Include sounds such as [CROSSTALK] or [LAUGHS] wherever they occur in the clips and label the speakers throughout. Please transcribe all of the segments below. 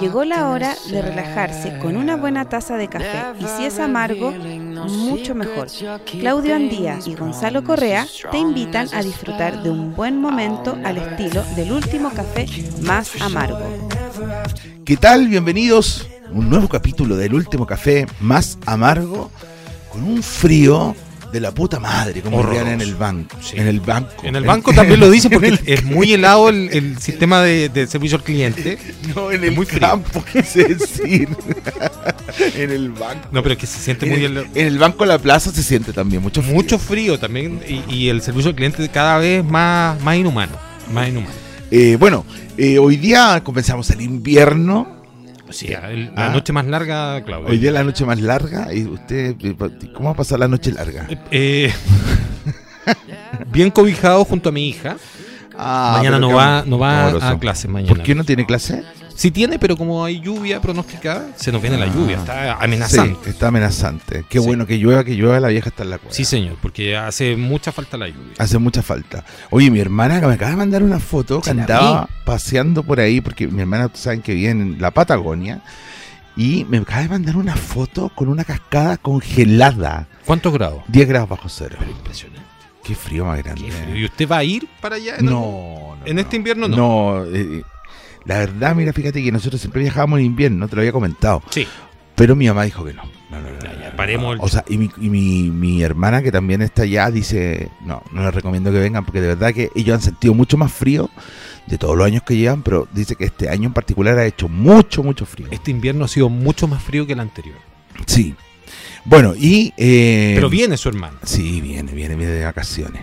Speaker 1: Llegó la hora de relajarse con una buena taza de café y si es amargo, mucho mejor. Claudio Andía y Gonzalo Correa te invitan a disfrutar de un buen momento al estilo del último café más amargo.
Speaker 2: ¿Qué tal? Bienvenidos a un nuevo capítulo del último café más amargo con un frío de la puta madre, como dirían en el banco.
Speaker 3: Sí.
Speaker 2: En el banco.
Speaker 3: En el banco también lo dice porque [LAUGHS]
Speaker 2: el-
Speaker 3: es muy helado el, el [LAUGHS] sistema de, de servicio al cliente.
Speaker 2: No, en el
Speaker 3: muy
Speaker 2: campo, quise decir. [LAUGHS] en el banco.
Speaker 3: No, pero es que se siente
Speaker 2: En
Speaker 3: muy
Speaker 2: el,
Speaker 3: helado.
Speaker 2: en el banco de la plaza se siente también mucho frío.
Speaker 3: Mucho frío también y, y el servicio al cliente cada vez más, más inhumano. Más inhumano.
Speaker 2: Eh, bueno, eh, hoy día comenzamos el invierno.
Speaker 3: Sea, el- la
Speaker 2: Ah.
Speaker 3: noche más larga, Claudio.
Speaker 2: Hoy día es la noche más larga. ¿Y usted, eh, cómo va a pasar la noche larga?
Speaker 3: Eh, [LAUGHS] bien cobijado junto a mi hija.
Speaker 2: Ah,
Speaker 3: mañana no va, no va
Speaker 2: amoroso.
Speaker 3: a clase mañana.
Speaker 2: ¿Por qué no tiene clase?
Speaker 3: Sí tiene, pero como hay lluvia pronosticada, se nos viene la
Speaker 2: Ah.
Speaker 3: lluvia. Está amenazante.
Speaker 2: Sí, está amenazante. Qué
Speaker 3: Sí.
Speaker 2: bueno que llueva, que llueva, la vieja está en la cueva.
Speaker 3: Sí, señor, porque hace mucha falta la lluvia.
Speaker 2: Hace mucha falta. Oye, mi hermana me acaba de mandar una foto que andaba paseando por ahí, porque mi hermana, saben que vive en la Patagonia, y me acaba de mandar una foto con una cascada congelada.
Speaker 3: ¿Cuántos grados?
Speaker 2: 10 grados bajo cero.
Speaker 3: Impresionante.
Speaker 2: Qué frío más grande.
Speaker 3: Qué frío. ¿Y usted va a ir para allá? en
Speaker 2: No, no,
Speaker 3: ¿En
Speaker 2: no.
Speaker 3: este invierno no?
Speaker 2: No, eh, la verdad, mira, fíjate que nosotros siempre viajábamos en invierno, te lo había comentado.
Speaker 3: Sí.
Speaker 2: Pero mi mamá dijo que no. No, no, no,
Speaker 3: Ya, ya, paremos el-
Speaker 2: O sea, y, mi, y mi, mi hermana, que también está allá, dice: No, no les recomiendo que vengan, porque de verdad que ellos han sentido mucho más frío de todos los años que llevan, pero dice que este año en particular ha hecho mucho, mucho frío.
Speaker 3: Este invierno ha sido mucho más frío que el anterior.
Speaker 2: Sí. Bueno, y. eh,
Speaker 3: Pero viene su hermano.
Speaker 2: Sí, viene, viene, viene de vacaciones.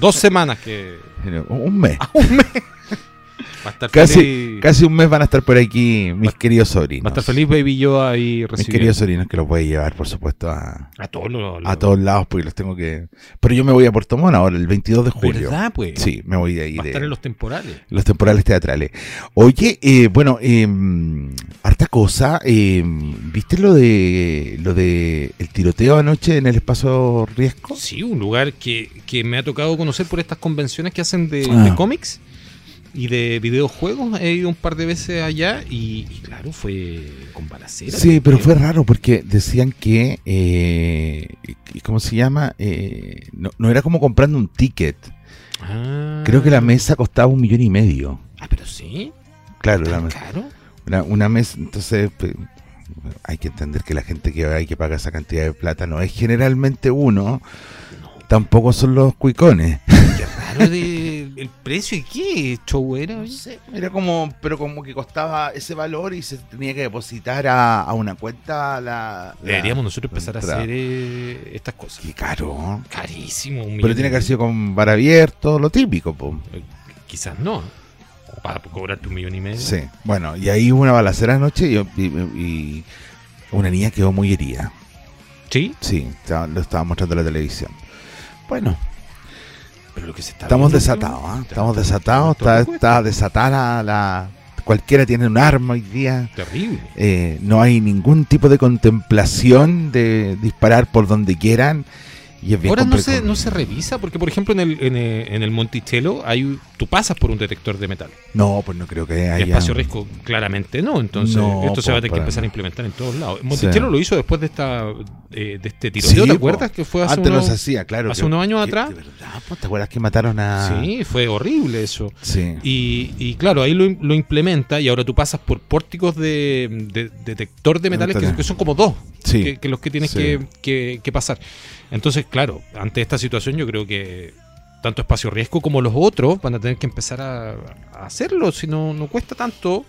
Speaker 3: Dos semanas que.
Speaker 2: Un mes.
Speaker 3: Va a estar
Speaker 2: Casi,
Speaker 3: feliz.
Speaker 2: casi un mes van a estar por aquí mis queridos sobrinos.
Speaker 3: Va a estar feliz Baby yo ahí
Speaker 2: Mis
Speaker 3: recibiendo.
Speaker 2: queridos sobrinos que los voy a llevar, por supuesto, a,
Speaker 3: A todos los.
Speaker 2: a todos lados, porque los tengo que. Pero yo me voy a Puerto Montt ahora, el 22 de julio.
Speaker 3: ¿Verdad, pues?
Speaker 2: Sí, me voy de ahí.
Speaker 3: Va a estar en los temporales.
Speaker 2: los temporales teatrales. Oye, eh, bueno, eh, harta cosa. eh, ¿Viste lo de lo de el tiroteo anoche en el espacio Riesco?
Speaker 3: Sí, un lugar que, que me ha tocado conocer por estas convenciones que hacen de,
Speaker 2: Ah.
Speaker 3: de cómics y de videojuegos. He ido un par de veces allá y, y claro, fue con balaceras.
Speaker 2: Sí, pero fue raro porque decían que, eh, ¿cómo se llama? Eh, no, no era como comprando un ticket.
Speaker 3: Ah.
Speaker 2: Creo que la mesa costaba un millón y medio.
Speaker 3: Ah, pero sí.
Speaker 2: Claro, la
Speaker 3: ¿Tan
Speaker 2: mesa.
Speaker 3: caro?
Speaker 2: Una, una mesa, entonces hay que entender que la gente que hay que pagar esa cantidad de plata no es generalmente uno, tampoco son los cuicones.
Speaker 3: Qué raro de, el precio y qué show era. oye?
Speaker 2: Era como, pero como que costaba ese valor y se tenía que depositar a, a una cuenta la, la-
Speaker 3: Deberíamos nosotros empezar a hacer eh, estas cosas.
Speaker 2: Qué caro.
Speaker 3: Carísimo. un
Speaker 2: Pero tiene que haber sido con bar abierto, lo típico, po.
Speaker 3: Eh, Quizás no. Para cobrarte un millón y medio.
Speaker 2: Sí. Bueno, y ahí hubo una balacera anoche y, y- y una niña quedó muy herida.
Speaker 3: ¿Sí?
Speaker 2: Sí, lo estaba mostrando en la televisión. Bueno,
Speaker 3: Pero lo que se está
Speaker 2: Estamos
Speaker 3: viendo,
Speaker 2: desatados, ¿ah? Estamos desatados,
Speaker 3: está
Speaker 2: está, desatada la... Cualquiera tiene un arma hoy día.
Speaker 3: Terrible.
Speaker 2: Eh, no hay ningún tipo de contemplación de disparar por donde quieran. Y es bien
Speaker 3: Ahora no se, no se revisa, porque por ejemplo en el, en el, en el Monticello hay, tú pasas por un detector de metal.
Speaker 2: No, pues no creo que haya...
Speaker 3: espacio riesgo claramente no, entonces
Speaker 2: No,
Speaker 3: esto se va a
Speaker 2: pues,
Speaker 3: tener que empezar a implementar en todos lados. Monticello
Speaker 2: Sí.
Speaker 3: lo hizo después de esta eh, de este tiroteo,
Speaker 2: Sí,
Speaker 3: ¿te
Speaker 2: po.
Speaker 3: acuerdas? Que fue hace
Speaker 2: Antes no
Speaker 3: unos,
Speaker 2: hacía, claro.
Speaker 3: hace
Speaker 2: que-
Speaker 3: unos años
Speaker 2: que-
Speaker 3: atrás.
Speaker 2: De verdad, pues, ¿te acuerdas que mataron a...?
Speaker 3: Sí, fue horrible eso.
Speaker 2: Sí.
Speaker 3: Y, y claro, ahí lo, lo implementa y ahora tú pasas por pórticos de, de- detector de metales que, son como dos,
Speaker 2: Sí.
Speaker 3: que, los que tienes que pasar. Entonces, claro, ante esta situación yo creo que tanto espacio riesgo como los otros van a tener que empezar a, a hacerlo, si no, no cuesta tanto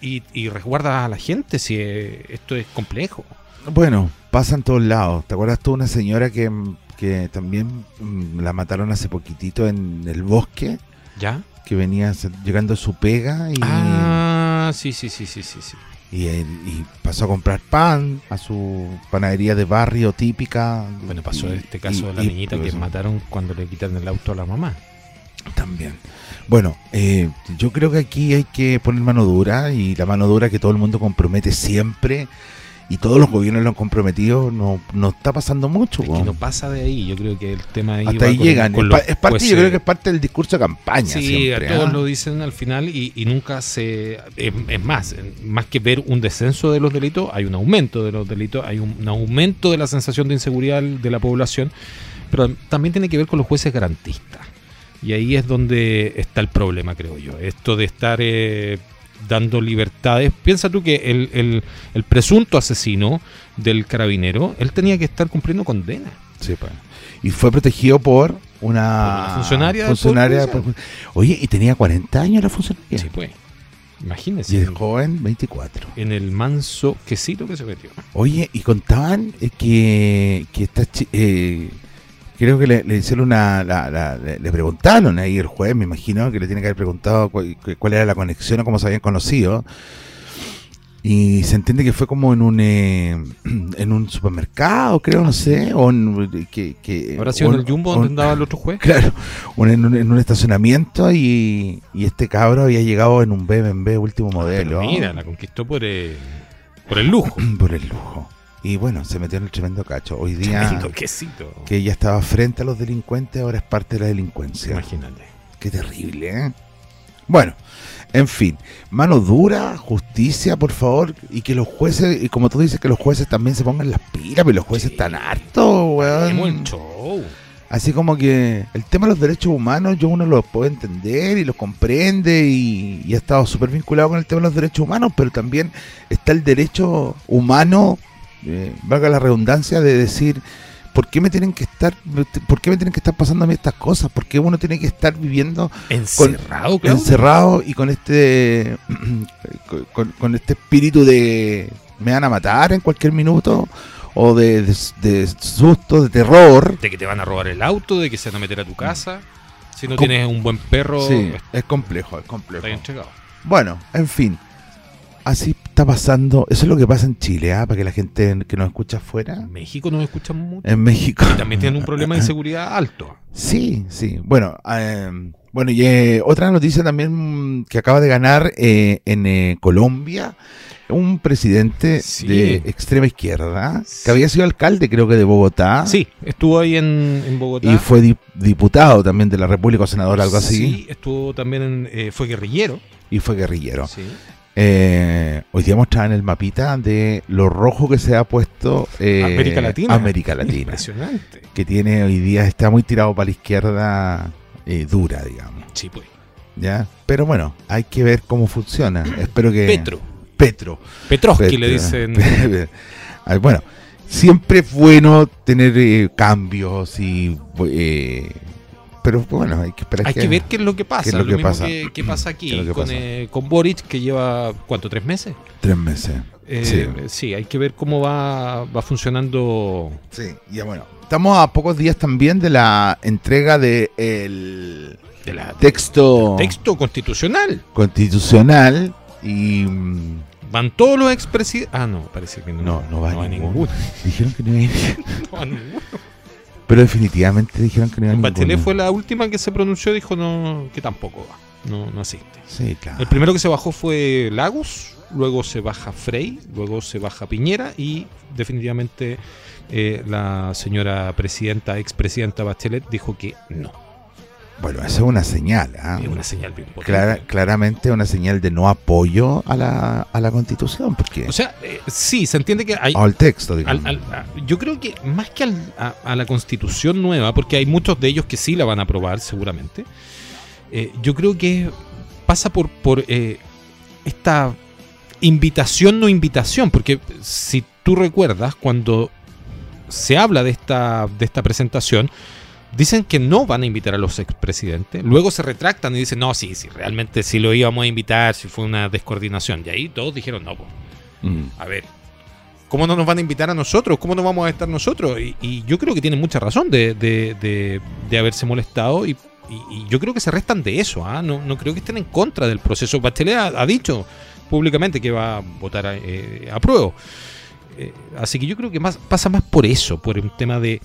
Speaker 3: y, y resguarda a la gente si esto es complejo.
Speaker 2: Bueno, pasa en todos lados. ¿Te acuerdas tú una señora que, que también mm, la mataron hace poquitito en el bosque?
Speaker 3: ¿Ya?
Speaker 2: Que venía llegando a su pega y...
Speaker 3: Ah, sí, sí, sí, sí, sí. sí.
Speaker 2: Y, él- y pasó a comprar pan a su panadería de barrio típica.
Speaker 3: Bueno, pasó
Speaker 2: Y-
Speaker 3: este caso
Speaker 2: y-
Speaker 3: de la niñita que mataron cuando le quitaron el auto a la mamá.
Speaker 2: También. Bueno, eh, yo creo que aquí hay que poner mano dura y la mano dura que todo el mundo compromete siempre y todos los gobiernos lo han comprometido, no, no está pasando mucho.
Speaker 3: Es que no pasa de ahí. Yo creo que el tema ahí
Speaker 2: Hasta ahí
Speaker 3: con-
Speaker 2: llegan.
Speaker 3: con
Speaker 2: es,
Speaker 3: los
Speaker 2: pa- es parte, yo creo que es parte del discurso de campaña.
Speaker 3: Sí,
Speaker 2: siempre,
Speaker 3: a todos
Speaker 2: ¿ah?
Speaker 3: lo dicen al final y, y nunca se... Es, es más, más que ver un descenso de los delitos, hay un aumento de los delitos, hay un, un aumento de la sensación de inseguridad de la población, pero también tiene que ver con los jueces garantistas. Y ahí es donde está el problema, creo yo. Esto de estar eh, dando libertades. Piensa tú que el, el- el presunto asesino del carabinero, él tenía que estar cumpliendo condena.
Speaker 2: Sí, pues. Y fue protegido por una,
Speaker 3: funcionaria
Speaker 2: funcionaria por- Oye, y tenía 40 años la funcionaria.
Speaker 3: Sí, pues.
Speaker 2: y
Speaker 3: Imagínese.
Speaker 2: el joven, 24.
Speaker 3: En el manso quesito que se metió.
Speaker 2: Oye, y contaban eh, que, que esta eh, creo que le, le hicieron una, la- la- le, preguntaron ahí el juez, me imagino que le tiene que haber preguntado cuál, cuál era la conexión o cómo se habían conocido. Y se entiende que fue como en un eh, [CLEARS THROAT] en un supermercado, creo, no sé, o en, que, que-
Speaker 3: Habrá sido
Speaker 2: o-
Speaker 3: en el Jumbo donde andaba el [LAUGHS] otro juez.
Speaker 2: Claro, un- en, un, en un estacionamiento y, y este cabro había llegado en un BMW último modelo.
Speaker 3: Pero mira, la conquistó por el, por el lujo. [CLEARS THROAT]
Speaker 2: por el lujo. Y bueno, se metió en el tremendo cacho. Hoy día
Speaker 3: Tremendo quesito.
Speaker 2: que ella estaba frente a los delincuentes, ahora es parte de la delincuencia.
Speaker 3: Imagínate.
Speaker 2: Qué terrible, ¿eh? Bueno, en fin, mano dura, justicia, por favor, y que los jueces, y como tú dices, que los jueces también se pongan las pilas, pero los jueces
Speaker 3: Sí.
Speaker 2: están hartos, weón.
Speaker 3: show.
Speaker 2: Así como que el tema de los derechos humanos, yo uno lo puede entender y lo comprende y, y ha estado súper vinculado con el tema de los derechos humanos, pero también está el derecho humano, eh, valga la redundancia, de decir, ¿por qué me tienen que estar, por qué me tienen que estar pasando a mí estas cosas? ¿Por qué uno tiene que estar viviendo
Speaker 3: Encerrado,
Speaker 2: encerrado y con este, [CLEARS THROAT] con, este espíritu de me van a matar en cualquier minuto? O de, de, de susto, de terror.
Speaker 3: De que te van a robar el auto, de que se van a meter a tu casa. Si no
Speaker 2: Com-
Speaker 3: tienes un buen perro,
Speaker 2: Sí, es complejo, es complejo.
Speaker 3: está entregado.
Speaker 2: Bueno, en fin. Así está pasando. Eso es lo que pasa en Chile, ¿ah? para que la gente que nos escucha afuera.
Speaker 3: En México no me escuchan mucho.
Speaker 2: En México.
Speaker 3: Y también tienen un problema de [LAUGHS] inseguridad alto.
Speaker 2: Sí, sí. Bueno, eh, bueno y eh, otra noticia también que acaba de ganar eh, en eh, Colombia un presidente
Speaker 3: Sí.
Speaker 2: de extrema izquierda que había sido alcalde, creo que de Bogotá.
Speaker 3: Sí, estuvo ahí en, en Bogotá.
Speaker 2: Y fue di- diputado también de la República o senador, algo así.
Speaker 3: Sí, estuvo también en, eh, fue guerrillero.
Speaker 2: Y fue guerrillero.
Speaker 3: Sí.
Speaker 2: Eh, hoy día mostraba en el mapita de lo rojo que se ha puesto eh,
Speaker 3: América Latina.
Speaker 2: América Latina.
Speaker 3: Impresionante.
Speaker 2: Que tiene hoy día, está muy tirado para la izquierda eh, dura, digamos.
Speaker 3: Sí, pues.
Speaker 2: ¿ya? Pero bueno, hay que ver cómo funciona. Espero que.
Speaker 3: Petro.
Speaker 2: Petro.
Speaker 3: Petrovsky
Speaker 2: Petro.
Speaker 3: le dicen. [LAUGHS]
Speaker 2: Bueno, siempre es bueno tener cambios y. pero bueno, hay que esperar
Speaker 3: Hay que ver qué es lo que pasa.
Speaker 2: qué es lo
Speaker 3: lo
Speaker 2: que
Speaker 3: mismo
Speaker 2: pasa.
Speaker 3: Que, que pasa aquí
Speaker 2: ¿Qué es lo que
Speaker 3: con,
Speaker 2: pasa?
Speaker 3: eh, con Boric, que lleva, ¿cuánto? ¿Tres meses?
Speaker 2: Tres meses.
Speaker 3: Eh,
Speaker 2: Sí.
Speaker 3: sí. hay que ver cómo va, va funcionando.
Speaker 2: Sí, ya bueno. Estamos a pocos días también de la entrega del el
Speaker 3: De la,
Speaker 2: texto
Speaker 3: texto constitucional.
Speaker 2: constitucional y mm,
Speaker 3: Van todos los expresidentes. Ah, no, parece que no.
Speaker 2: No, no va
Speaker 3: a
Speaker 2: ninguno.
Speaker 3: ninguno.
Speaker 2: dijeron que no iba a. [LAUGHS]
Speaker 3: No ninguno.
Speaker 2: Pero definitivamente dijeron que no iba a
Speaker 3: Bachelet
Speaker 2: ninguno.
Speaker 3: fue la última que se pronunció, dijo no, que tampoco va. No, no asiste.
Speaker 2: Sí, claro.
Speaker 3: El primero que se bajó fue Lagos, luego se baja Frey, luego se baja Piñera y definitivamente eh, la señora presidenta, expresidenta Bachelet dijo que no.
Speaker 2: Bueno, esa es una señal, ¿ah?
Speaker 3: Es una señal bien.
Speaker 2: Clara- claramente una señal de no apoyo a la, a la constitución, porque
Speaker 3: O sea, eh, sí, se entiende que hay...
Speaker 2: o al texto, digamos.
Speaker 3: al- a- yo creo que más que al- a, a la constitución nueva, porque hay muchos de ellos que sí la van a aprobar seguramente, eh, yo creo que pasa por, por eh, esta invitación no invitación, porque si tú recuerdas, cuando se habla de esta, de esta presentación, dicen que no van a invitar a los expresidentes, luego se retractan y dicen, no, sí, sí, realmente sí lo íbamos a invitar, si fue una descoordinación, y ahí todos dijeron, no, pues,
Speaker 2: Mm.
Speaker 3: a ver, ¿cómo no nos van a invitar a nosotros? ¿Cómo no vamos a estar nosotros? Y, y yo creo que tienen mucha razón de, de- de- de haberse molestado y, y- y yo creo que se restan de eso. ¿ah? No, no creo que estén en contra del proceso. Bachelet ha, ha dicho públicamente que va a votar a, eh, a prueba. Eh, así que yo creo que más, pasa más por eso, por un tema de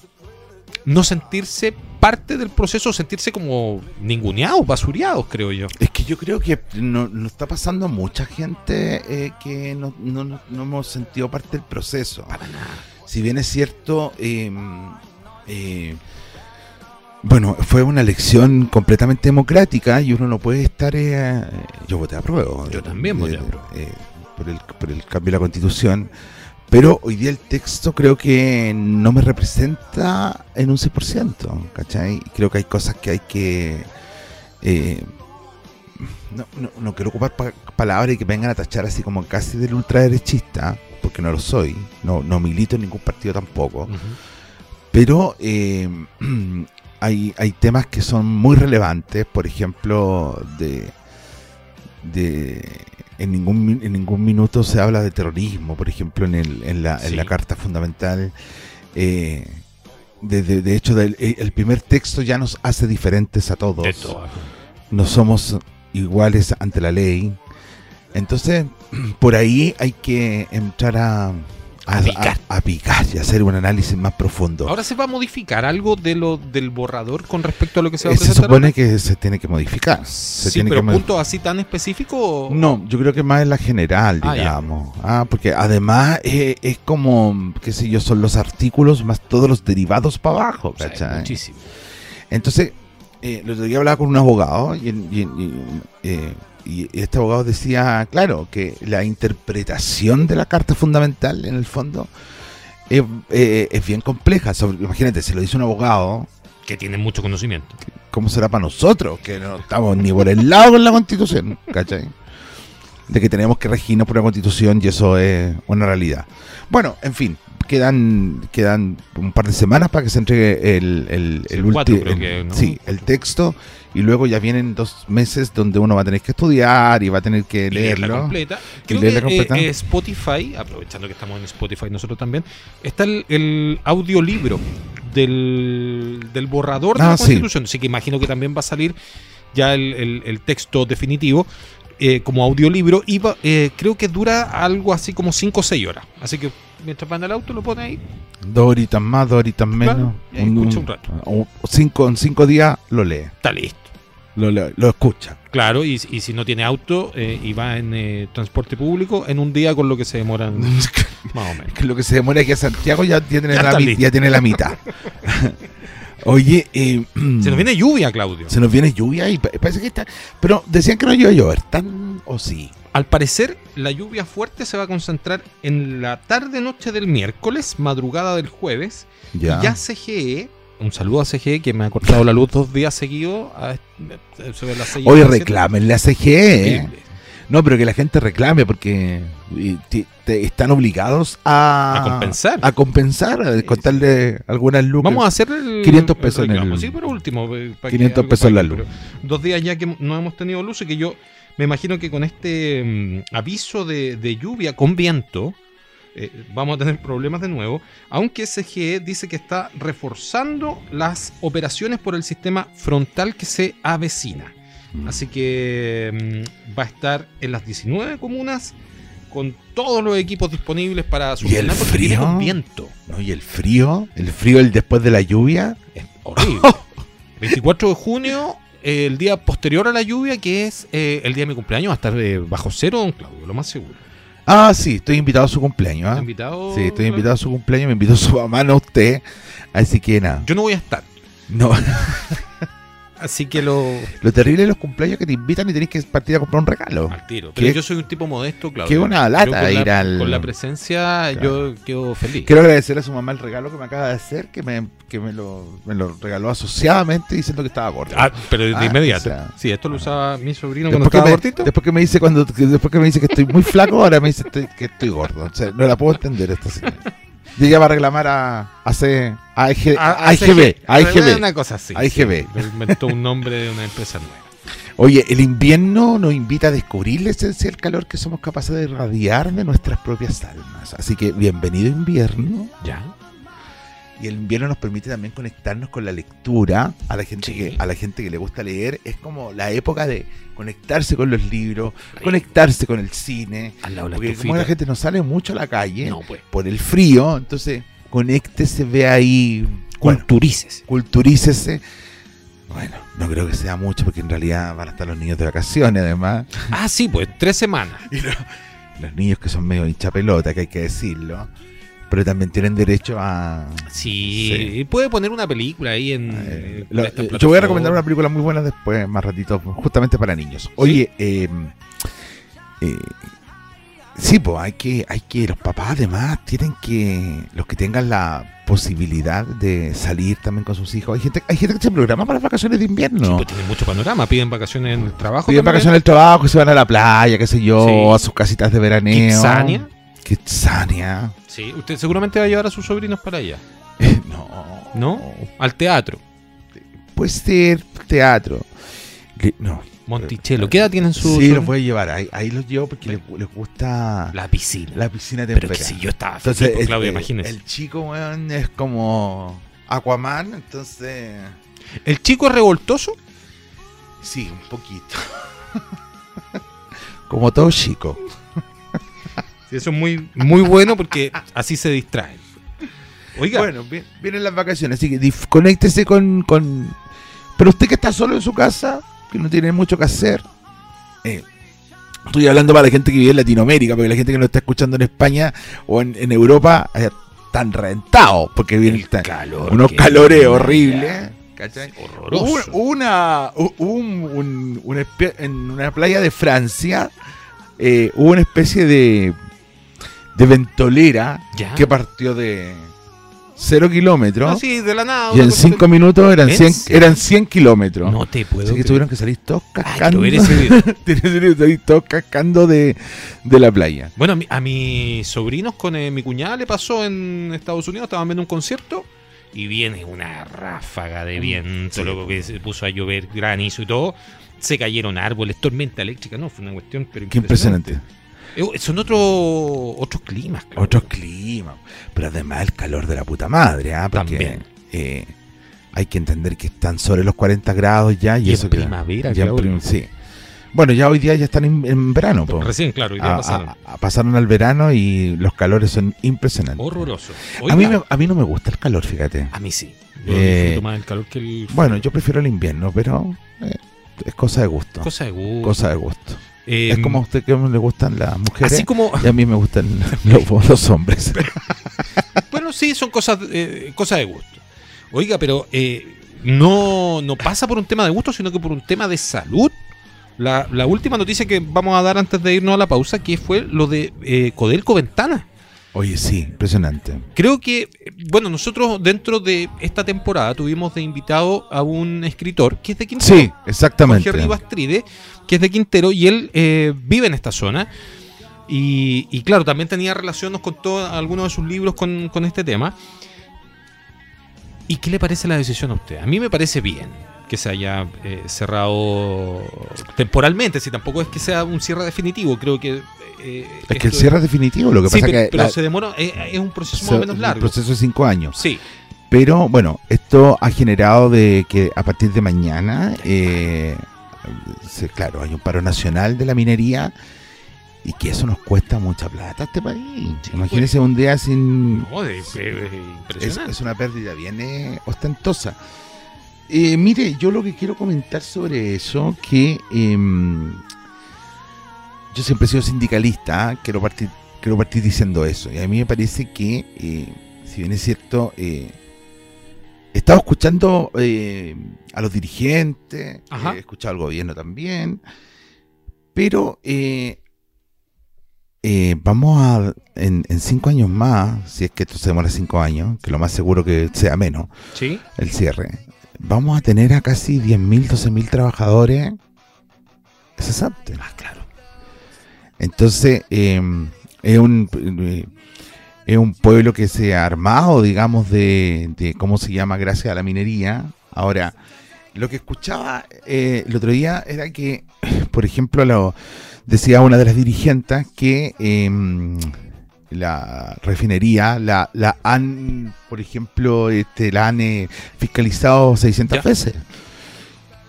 Speaker 3: no sentirse parte del proceso sentirse como ninguneados, basureados, creo yo.
Speaker 2: Es que yo creo que nos no está pasando a mucha gente eh, que no, no, no, hemos sentido parte del proceso.
Speaker 3: Para nada.
Speaker 2: Si bien es cierto, eh, eh, bueno, fue una elección completamente democrática y uno no puede estar... eh, yo voté a prueba.
Speaker 3: Yo también voté a prueba.
Speaker 2: eh, por, el, por el cambio de la constitución. Pero hoy día el texto creo que no me representa en un 100%, ¿cachai? Creo que hay cosas que hay que... eh, no, no, no quiero ocupar pa- palabras y que vengan a tachar así como casi del ultraderechista, porque no lo soy, no, no milito en ningún partido tampoco, pero eh, [CLEARS THROAT] hay, hay temas que son muy relevantes, por ejemplo, de, de en ningún en ningún minuto se habla de terrorismo, por ejemplo, en, el, en, la, en la Carta Fundamental. eh, de, de- de hecho, del- eh, el primer texto ya nos hace diferentes a todos
Speaker 3: De
Speaker 2: no somos iguales ante la ley. Entonces, [CLEARS THROAT] por ahí hay que entrar a,
Speaker 3: A picar.
Speaker 2: a- a picar y hacer un análisis más profundo.
Speaker 3: Ahora se va a modificar algo de lo del borrador con respecto a lo que se va a
Speaker 2: Eh, se
Speaker 3: presentar.
Speaker 2: supone que se tiene que modificar. Se
Speaker 3: sí,
Speaker 2: tiene
Speaker 3: pero
Speaker 2: que mod-
Speaker 3: puntos así tan específicos.
Speaker 2: No, yo creo que más en la general,
Speaker 3: Ah,
Speaker 2: digamos. Ah, porque además eh, es como, qué sé yo, son los artículos más todos los derivados para abajo,
Speaker 3: O sea,
Speaker 2: ¿cachai?
Speaker 3: muchísimo.
Speaker 2: Entonces, eh, el otro día hablaba con un abogado y, y- y, eh, y este abogado decía, claro, que la interpretación de la Carta Fundamental, en el fondo, es, eh, es bien compleja. Sobre- imagínate, si lo dice un abogado,
Speaker 3: Que tiene mucho conocimiento.
Speaker 2: ¿cómo será para nosotros? Que no estamos ni por el lado con la Constitución, ¿cachai? De que tenemos que regirnos por la Constitución y eso es una realidad. Bueno, en fin, quedan quedan un par de semanas para que se entregue el, el, el
Speaker 3: cuatro
Speaker 2: ulti-
Speaker 3: creo
Speaker 2: el-
Speaker 3: que, ¿no?
Speaker 2: sí, el texto y luego ya vienen dos meses donde uno va a tener que estudiar y va a tener que
Speaker 3: Y leerla
Speaker 2: leerlo.
Speaker 3: completa.
Speaker 2: Y
Speaker 3: Creo
Speaker 2: leerla
Speaker 3: que
Speaker 2: completa.
Speaker 3: eh, eh, Spotify, aprovechando que estamos en Spotify nosotros también, está el, el audiolibro del, del borrador de
Speaker 2: Ah,
Speaker 3: la
Speaker 2: sí.
Speaker 3: Constitución. Así que imagino que también va a salir ya el, el- el texto definitivo eh, como audiolibro y va- eh, creo que dura algo así como 5 o 6 horas. Así que mientras van al auto lo pone ahí.
Speaker 2: Dos horitas más, dos horitas menos.
Speaker 3: Claro, un rato.
Speaker 2: o cinco, en cinco días lo lee,
Speaker 3: Está listo.
Speaker 2: Lo, lo escucha.
Speaker 3: Claro, y, y si no tiene auto eh, y va en eh, transporte público, en un día con lo que se demoran [LAUGHS] más o menos.
Speaker 2: que lo que se demora aquí a Santiago ya tiene,
Speaker 3: Ya
Speaker 2: la, ya tiene la mitad. [LAUGHS] Oye, eh,
Speaker 3: Se nos viene lluvia, Claudio.
Speaker 2: se nos viene lluvia y pa- parece que está. Pero decían que no iba a llover, ¿tan o sí?
Speaker 3: Al parecer, la lluvia fuerte se va a concentrar en la tarde-noche del miércoles, madrugada del jueves.
Speaker 2: Ya.
Speaker 3: Y ya CGE, un saludo a CGE que me ha cortado la luz dos días seguidos. a- sobre las seis y
Speaker 2: Oye,
Speaker 3: las siete.
Speaker 2: reclámenle a CGE. No, pero que la gente reclame porque eh, te- están obligados a,
Speaker 3: A compensar.
Speaker 2: A compensar, a descontarle algunas lucas.
Speaker 3: Vamos a hacer el
Speaker 2: 500 pesos en
Speaker 3: reclamo.
Speaker 2: el-
Speaker 3: Sí, por último. eh, para que
Speaker 2: 500
Speaker 3: algo
Speaker 2: pesos en la luz.
Speaker 3: Dos días ya que no hemos tenido luz y que yo me imagino que con este mm, aviso de, de lluvia con viento eh, vamos a tener problemas de nuevo. Aunque SGE dice que está reforzando las operaciones por el sistema frontal que se avecina.
Speaker 2: Mm.
Speaker 3: Así que mm, va a estar en las 19 comunas con todos los equipos disponibles para solucionar porque viene
Speaker 2: frío?
Speaker 3: con viento.
Speaker 2: No, y el frío, el frío el después de la lluvia.
Speaker 3: Es horrible. [LAUGHS] 24 de junio, eh, el día posterior a la lluvia, que es eh, el día de mi cumpleaños, va a estar eh, bajo cero, don Claudio, lo más seguro.
Speaker 2: Ah, sí, estoy invitado a su cumpleaños.
Speaker 3: ¿Está
Speaker 2: ¿ah?
Speaker 3: invitado?
Speaker 2: Sí, estoy invitado a su cumpleaños, me invitó su mamá, no usted. Así que nada.
Speaker 3: Yo no voy a estar.
Speaker 2: No, [LAUGHS]
Speaker 3: Así que lo.
Speaker 2: lo terrible de los cumpleaños que te invitan y tenés que partir a comprar un regalo.
Speaker 3: Al tiro. Pero
Speaker 2: ¿Qué?
Speaker 3: yo soy un tipo modesto, Claudio.
Speaker 2: Qué buena lata ir
Speaker 3: la,
Speaker 2: al-
Speaker 3: Con la presencia,
Speaker 2: Claro.
Speaker 3: yo quedo feliz.
Speaker 2: Quiero agradecer a su mamá el regalo que me acaba de hacer, que me, que me, lo, me lo regaló asociadamente diciendo que estaba gordo.
Speaker 3: Ah, pero de
Speaker 2: Ah,
Speaker 3: inmediato.
Speaker 2: o sea-
Speaker 3: sí, esto lo usaba mi sobrino cuando
Speaker 2: Después
Speaker 3: estaba
Speaker 2: me,
Speaker 3: gordito.
Speaker 2: después que me dice cuando que- después que me dice que estoy muy flaco, ahora me dice estoy- que estoy gordo. O sea, no la puedo entender esta señora. [LAUGHS] Y ella va a reclamar a, a, C- a, EG
Speaker 3: Ah,
Speaker 2: a IGB, a IGB.
Speaker 3: Una cosa así.
Speaker 2: IGB.
Speaker 3: sí. Inventó un nombre de una empresa nueva.
Speaker 2: Oye, el invierno nos invita a descubrir la esencia del calor que somos capaces de irradiar de nuestras propias almas. Así que bienvenido invierno.
Speaker 3: Ya.
Speaker 2: Y el invierno nos permite también conectarnos con la lectura. A la gente,
Speaker 3: Sí.
Speaker 2: que, a la gente que le gusta leer es como la época de conectarse con los libros, conectarse con el cine.
Speaker 3: Al lado de la
Speaker 2: Porque como la gente no sale mucho a la calle
Speaker 3: No, pues.
Speaker 2: por el frío, entonces conéctese, ve ahí Bueno.
Speaker 3: Culturícese.
Speaker 2: Culturícese. Bueno, no creo que sea mucho porque en realidad van a estar los niños de vacaciones además.
Speaker 3: Ah, sí, pues tres semanas. [LAUGHS]
Speaker 2: Y los niños que son medio hincha pelota, que hay que decirlo. Pero también tienen derecho a...
Speaker 3: Sí,
Speaker 2: Sí.
Speaker 3: puede poner una película ahí en.
Speaker 2: Eh, lo- eh, yo voy a recomendar una película muy buena después, más ratito, justamente para niños. Oye, eh, eh, sí, pues hay que, hay que, los papás además tienen que, los que tengan la posibilidad de salir también con sus hijos. Hay gente, hay gente que se programa para las vacaciones de invierno.
Speaker 3: Sí, pues tienen mucho panorama. Piden vacaciones en el trabajo.
Speaker 2: Piden
Speaker 3: también.
Speaker 2: vacaciones del trabajo, se van a la playa, qué sé yo,
Speaker 3: Sí.
Speaker 2: a sus casitas de veraneo.
Speaker 3: Kitsania.
Speaker 2: Kitsania.
Speaker 3: Sí, usted seguramente va a llevar a sus sobrinos para allá.
Speaker 2: no.
Speaker 3: ¿No? Al teatro.
Speaker 2: Puede ser teatro. No.
Speaker 3: Monticello. ¿Qué edad tienen sus
Speaker 2: Sí,
Speaker 3: sobrinos?
Speaker 2: los voy a llevar. Ahí, ahí los llevo porque les, les gusta
Speaker 3: La piscina.
Speaker 2: la piscina
Speaker 3: Pero
Speaker 2: temperada.
Speaker 3: que si yo estaba
Speaker 2: Entonces,
Speaker 3: feliz,
Speaker 2: el-
Speaker 3: Claudio, imagínese.
Speaker 2: el chico, weón, es como Aquaman, entonces...
Speaker 3: ¿El chico es revoltoso?
Speaker 2: Sí, un poquito. [LAUGHS] como todo chico.
Speaker 3: Sí, eso es muy, muy bueno porque así se distraen. Oiga,
Speaker 2: Bueno, vi- vienen las vacaciones, así que conéctese con, con... Pero usted que está solo en su casa, que no tiene mucho que hacer... eh, estoy hablando para la gente que vive en Latinoamérica, porque la gente que nos está escuchando en España o en, en Europa eh, están reventados, porque vienen
Speaker 3: el calor.
Speaker 2: unos calores horribles. ¿cachai? Hubo una, un, un- una en una playa de Francia eh, hubo una especie de, de ventolera
Speaker 3: Ya.
Speaker 2: que partió de cero kilómetros
Speaker 3: Ah, sí, de la nada.
Speaker 2: y en
Speaker 3: cosa
Speaker 2: cinco minutos eran
Speaker 3: ¿En
Speaker 2: 100,
Speaker 3: serio?
Speaker 2: eran 100 kilómetros.
Speaker 3: No te puedo
Speaker 2: Así que tuvieron que salir todos cascando.
Speaker 3: ese video. [LAUGHS]
Speaker 2: Que salir todos cascando de, de la playa.
Speaker 3: Bueno, a, mi- a mis sobrinos con eh, mi cuñada le pasó en Estados Unidos, estaban viendo un concierto y viene una ráfaga de viento,
Speaker 2: Sí.
Speaker 3: loco, que se puso a llover granizo y todo. Se cayeron árboles, tormenta eléctrica, no, fue una cuestión pero
Speaker 2: Qué impresionante.
Speaker 3: Eh, Son otros otros climas, claro.
Speaker 2: Otros climas. Pero además el calor de la puta madre, ¿ah? Porque,
Speaker 3: También.
Speaker 2: eh, hay que entender que están sobre los 40 grados ya. Y,
Speaker 3: Y
Speaker 2: eso
Speaker 3: primavera,
Speaker 2: ya en
Speaker 3: Claudio.
Speaker 2: prim- sí. Bueno, ya hoy día ya están en, en verano. po.
Speaker 3: Recién, claro, y ya
Speaker 2: A-
Speaker 3: pasaron.
Speaker 2: a- a- pasaron al verano y los calores son impresionantes.
Speaker 3: Horroroso.
Speaker 2: A mí, me- a mí no me gusta el calor, fíjate.
Speaker 3: a mí sí. Yo
Speaker 2: Eh,
Speaker 3: más el calor que el
Speaker 2: Bueno, yo prefiero el invierno, pero eh, es cosa de gusto.
Speaker 3: cosa de gusto.
Speaker 2: Cosa de gusto.
Speaker 3: Eh,
Speaker 2: es como a usted que le gustan las mujeres
Speaker 3: así como
Speaker 2: y a mí me gustan [LAUGHS] los, los hombres.
Speaker 3: Bueno, sí, son cosas, eh, cosas de gusto. Oiga, pero eh, no, no pasa por un tema de gusto, sino que por un tema de salud. La, la última noticia que vamos a dar antes de irnos a la pausa, que fue lo de eh, Codelco Ventana.
Speaker 2: Oye, sí, impresionante.
Speaker 3: Creo que, bueno, nosotros dentro de esta temporada tuvimos de invitado a un escritor que es de Quintero.
Speaker 2: Sí, exactamente.
Speaker 3: Jorge Rivas Tride, que es de Quintero, y él eh, vive en esta zona. Y, y claro, también tenía relación, nos contó algunos de sus libros con, con este tema. ¿Y qué le parece la decisión a usted? A mí me parece bien que se haya eh, cerrado temporalmente, si tampoco es que sea un cierre definitivo, creo que... eh,
Speaker 2: Es que el cierre es definitivo, lo que
Speaker 3: Sí,
Speaker 2: pasa
Speaker 3: pero,
Speaker 2: es que
Speaker 3: pero
Speaker 2: la-
Speaker 3: se demora, es un proceso más o menos largo.
Speaker 2: proceso de cinco años.
Speaker 3: Sí,
Speaker 2: Pero bueno, esto ha generado de que a partir de mañana, eh, claro, hay un paro nacional de la minería y que eso nos cuesta mucha plata a este país.
Speaker 3: Sí,
Speaker 2: Imagínese un día sin...
Speaker 3: no, de- de- de-
Speaker 2: Es, una pérdida bien eh, ostentosa. Eh, mire, yo lo que quiero comentar sobre eso, que em, yo siempre he sido sindicalista, ¿ah? quiero, partir, quiero partir diciendo eso. Y a mí me parece que, eh, si bien es cierto, estado escuchando eh, a los dirigentes,
Speaker 3: Ajá.
Speaker 2: he escuchado al gobierno también, pero eh, eh, vamos a, en, en cinco años más, si es que esto se demora cinco años, que lo más seguro que sea menos,
Speaker 3: Sí,
Speaker 2: el cierre, vamos a tener a casi 10.000, 12.000 trabajadores cesantes.
Speaker 3: ah, claro.
Speaker 2: Entonces, eh, es, un, es un pueblo que se ha armado, digamos, de, de cómo se llama, gracias a la minería. Ahora, lo que escuchaba eh, el otro día era que, [CLEARS THROAT] por ejemplo, lo, decía una de las dirigentes que em, la refinería la, la han, por ejemplo, este, la han eh, fiscalizado 600
Speaker 3: Ya.
Speaker 2: veces.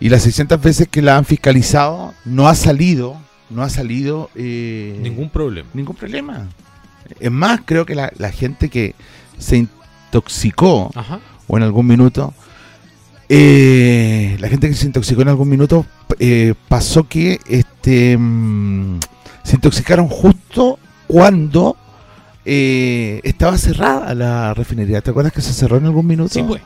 Speaker 2: Y las 600 veces que la han fiscalizado no ha salido, no ha salido eh,
Speaker 3: Ningún problema.
Speaker 2: ningún problema. Es más, creo que la, la gente que se intoxicó
Speaker 3: Ajá.
Speaker 2: o en algún minuto. Eh, la gente que se intoxicó en algún minuto eh, pasó que este mm, se intoxicaron justo cuando eh, estaba cerrada la refinería. ¿Te acuerdas que se cerró en algún minuto?
Speaker 3: Sí, pues.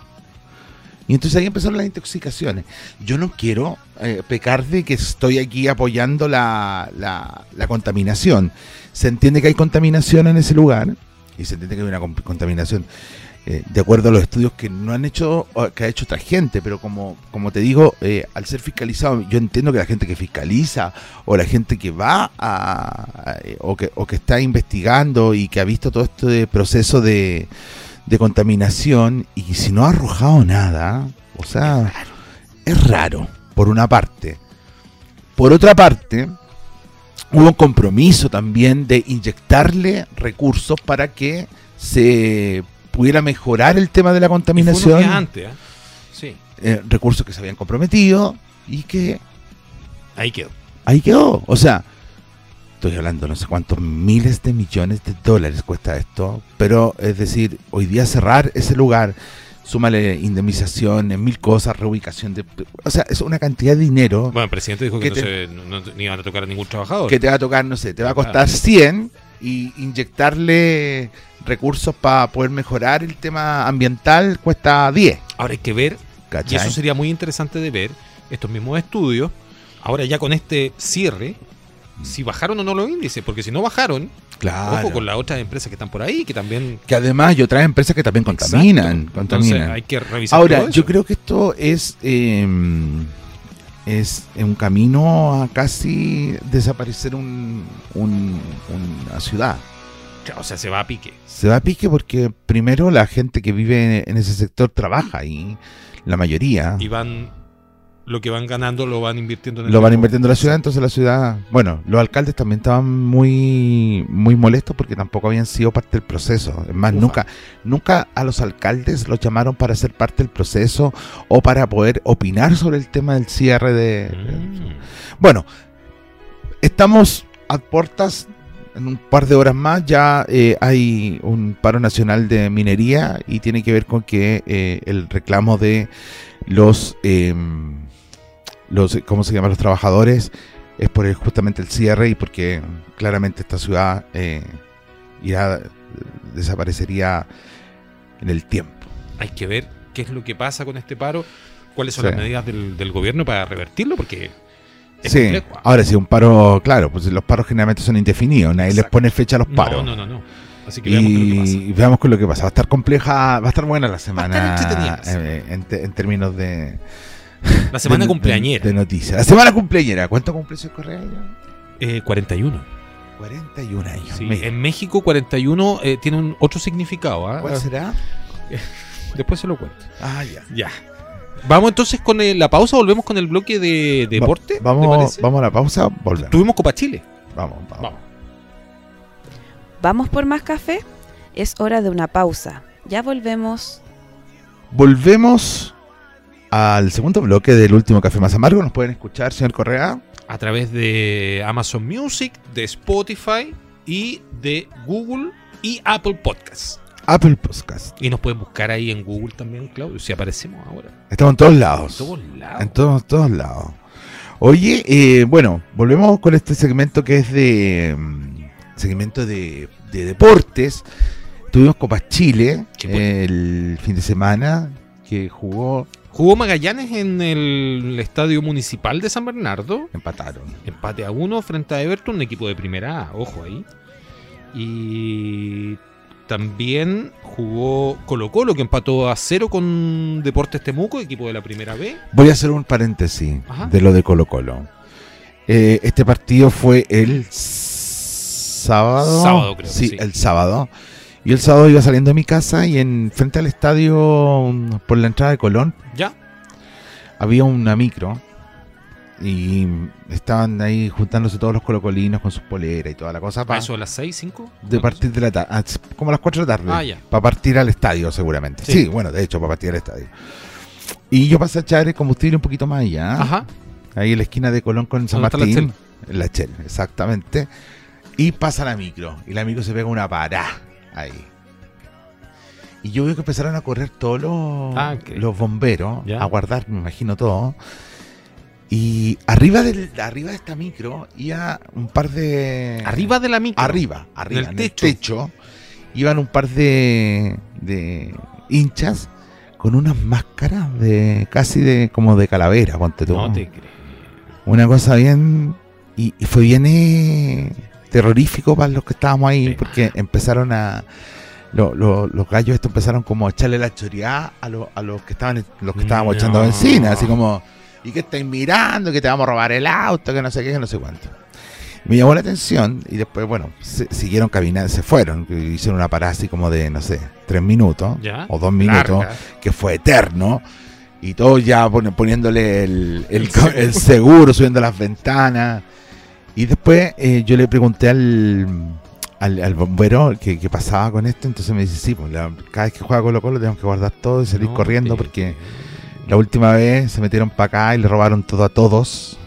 Speaker 2: Y entonces ahí empezaron las intoxicaciones. Yo no quiero eh, pecar de que estoy aquí apoyando la, la- la contaminación. Se entiende que hay contaminación en ese lugar y se entiende que hay una contaminación eh, de acuerdo a los estudios que no han hecho, que ha hecho otra gente, pero como, como te digo, eh, al ser fiscalizado, yo entiendo que la gente que fiscaliza o la gente que va a- o, que, o que está investigando y que ha visto todo este proceso de, de contaminación y si no ha arrojado nada, o sea, es raro, por una parte. Por otra parte, hubo un compromiso también de inyectarle recursos para que se pudiera mejorar el tema de la
Speaker 3: Y fue unos
Speaker 2: contaminación,
Speaker 3: antes, ¿eh? Sí,
Speaker 2: eh, recursos que se habían comprometido y que
Speaker 3: ahí quedó.
Speaker 2: ahí quedó. O sea, estoy hablando no sé cuántos miles de millones de dólares cuesta esto, pero es decir, hoy día cerrar ese lugar, súmale indemnizaciones, mil cosas, reubicación de... O sea, es una cantidad de dinero
Speaker 3: Bueno, el presidente dijo que
Speaker 2: ¿Qué
Speaker 3: no, se, no, no- ni iban a tocar a ningún trabajador.
Speaker 2: que te va a tocar, no sé, te va a costar
Speaker 3: Claro.
Speaker 2: 100 y inyectarle recursos para poder mejorar el tema ambiental cuesta 10.
Speaker 3: Ahora hay que ver, y eso sería muy interesante de ver, estos mismos estudios, ahora ya con este cierre, si bajaron o no los índices, porque si no bajaron,
Speaker 2: Claro.
Speaker 3: ojo con las otras empresas que están por ahí, que también
Speaker 2: Que además hay otras empresas que también contaminan.
Speaker 3: Exacto.
Speaker 2: contaminan.
Speaker 3: Entonces hay que revisar
Speaker 2: Ahora, yo creo que esto es eh, es un camino a casi desaparecer un, un- una ciudad.
Speaker 3: O sea, se va a pique.
Speaker 2: Se va a pique porque primero la gente que vive en ese sector trabaja ahí, la mayoría.
Speaker 3: Y van, lo que van ganando lo van invirtiendo en el
Speaker 2: lo van invirtiendo en la ciudad, entonces la ciudad, bueno, los alcaldes también estaban muy muy molestos porque tampoco habían sido parte del proceso. Es más,
Speaker 3: Ufa.
Speaker 2: nunca nunca a los alcaldes los llamaron para ser parte del proceso o para poder opinar sobre el tema del cierre de
Speaker 3: Mm.
Speaker 2: Bueno, estamos a puertas en un par de horas más ya eh, hay un paro nacional de minería y tiene que ver con que eh, el reclamo de los em, los cómo se llaman los trabajadores es por el- justamente el cierre y porque claramente esta ciudad eh, irá desaparecería en el tiempo.
Speaker 3: Hay que ver qué es lo que pasa con este paro, cuáles son
Speaker 2: Sí.
Speaker 3: las medidas del, del gobierno para revertirlo, porque es
Speaker 2: Sí,
Speaker 3: complejo.
Speaker 2: ahora sí, un paro, claro, pues los paros generalmente son indefinidos, nadie les pone fecha a los paros.
Speaker 3: No, no, no, no. Así que veamos qué es lo que pasa.
Speaker 2: y veamos con lo que pasa. Va a estar compleja, va a estar buena la semana
Speaker 3: sí.
Speaker 2: eh, en, en términos de.
Speaker 3: La semana
Speaker 2: de-
Speaker 3: cumpleañera.
Speaker 2: De, de noticias. La semana cumpleañera. ¿Cuánto cumple su Correa ya?
Speaker 3: Eh, 41.
Speaker 2: 41 años.
Speaker 3: Sí, en México 41 eh, tiene un otro significado. ¿ah?
Speaker 2: ¿Cuál será? [LAUGHS]
Speaker 3: Después se lo cuento.
Speaker 2: Ah, ya.
Speaker 3: Ya. Vamos entonces con eh, la pausa, volvemos con el bloque de deporte.
Speaker 2: Va-
Speaker 3: ¿te
Speaker 2: vamos, vamos a la pausa, volvemos.
Speaker 3: Tuvimos Copa Chile.
Speaker 2: Vamos, vamos.
Speaker 3: Vamos.
Speaker 1: ¿Vamos por más café? Es hora de una pausa. Ya volvemos.
Speaker 2: Volvemos al segundo bloque del último Café Más Amargo. ¿Nos pueden escuchar, señor Correa?
Speaker 3: A través de Amazon Music, de Spotify y de Google y Apple Podcasts.
Speaker 2: Apple Podcast.
Speaker 3: Y nos pueden buscar ahí en Google también, Claudio, si aparecemos ahora.
Speaker 2: Estamos en todos lados.
Speaker 3: En todos lados.
Speaker 2: En todos, todos lados. Oye, eh, bueno, volvemos con este segmento que es de mm, segmento de, de deportes. Tuvimos Copa Chile el fin de semana que jugó,
Speaker 3: Jugó Magallanes en el Estadio Municipal de San Bernardo.
Speaker 2: empataron.
Speaker 3: Empate a uno frente a Everton, un equipo de primera A, ojo ahí. Y también jugó Colo Colo, que empató a cero con Deportes Temuco, equipo de la primera B.
Speaker 2: Voy a hacer un paréntesis
Speaker 3: Ajá.
Speaker 2: de lo de Colo Colo. Eh, este partido fue el sábado.
Speaker 3: Sábado, creo,
Speaker 2: Sí,
Speaker 3: sí.
Speaker 2: el sábado. Y el sábado iba saliendo de mi casa y en frente al estadio, por la entrada de Colón,
Speaker 3: ¿Ya?
Speaker 2: había una micro y estaban ahí juntándose todos los colocolinos con sus poleras y toda la cosa
Speaker 3: ¿A
Speaker 2: para
Speaker 3: eso a las 6, 5?
Speaker 2: de partir de la tarde, como a las 4 de la tarde,
Speaker 3: Ah, ya.
Speaker 2: para partir al estadio seguramente. Sí.
Speaker 3: Sí.
Speaker 2: bueno, de hecho, para partir al estadio. Y yo pasé a echar el combustible un poquito más allá,
Speaker 3: Ajá.
Speaker 2: ahí en la esquina de Colón con San
Speaker 3: ¿Dónde está la
Speaker 2: Martín, en la Chel, exactamente. Y pasa la micro, y la micro se pega una pará ahí. y yo veo que empezaron a correr todos los,
Speaker 3: Ah,
Speaker 2: los bomberos, a guardar, me imagino todo. Y arriba, del, arriba de esta micro iba un par de...
Speaker 3: Arriba de la micro.
Speaker 2: Arriba, arriba,
Speaker 3: En
Speaker 2: en
Speaker 3: el
Speaker 2: el
Speaker 3: techo.
Speaker 2: techo, iban un par de, de hinchas con unas máscaras de casi de como de calavera, ponte tú.
Speaker 3: No te creo.
Speaker 2: Una cosa bien. Y, y fue bien eh, terrorífico para los que estábamos ahí,
Speaker 3: Sí.
Speaker 2: porque empezaron a. lo- lo- los gallos estos empezaron como a echarle la choreada a, lo- a los que estaban los que estábamos
Speaker 3: No.
Speaker 2: echando benzina, así como, ¿y qué estáis mirando? Que te vamos a robar el auto, que no sé qué, que no sé cuánto. Me llamó la atención y después, bueno, se- siguieron caminando, se fueron, que hicieron una parada así como de, no sé, tres minutos
Speaker 3: ¿Ya?
Speaker 2: o dos minutos
Speaker 3: Larga.
Speaker 2: que fue eterno. Y todos ya pon- poniéndole el
Speaker 3: seguro,
Speaker 2: subiendo las ventanas. Y después eh, yo le pregunté al, al, al bombero que, que pasaba con esto. Entonces me dice: Sí, pues la- cada vez que juega Colo Colo tenemos que guardar todo y salir
Speaker 3: No
Speaker 2: corriendo. Porque la última vez se metieron para acá y le robaron todo a todos.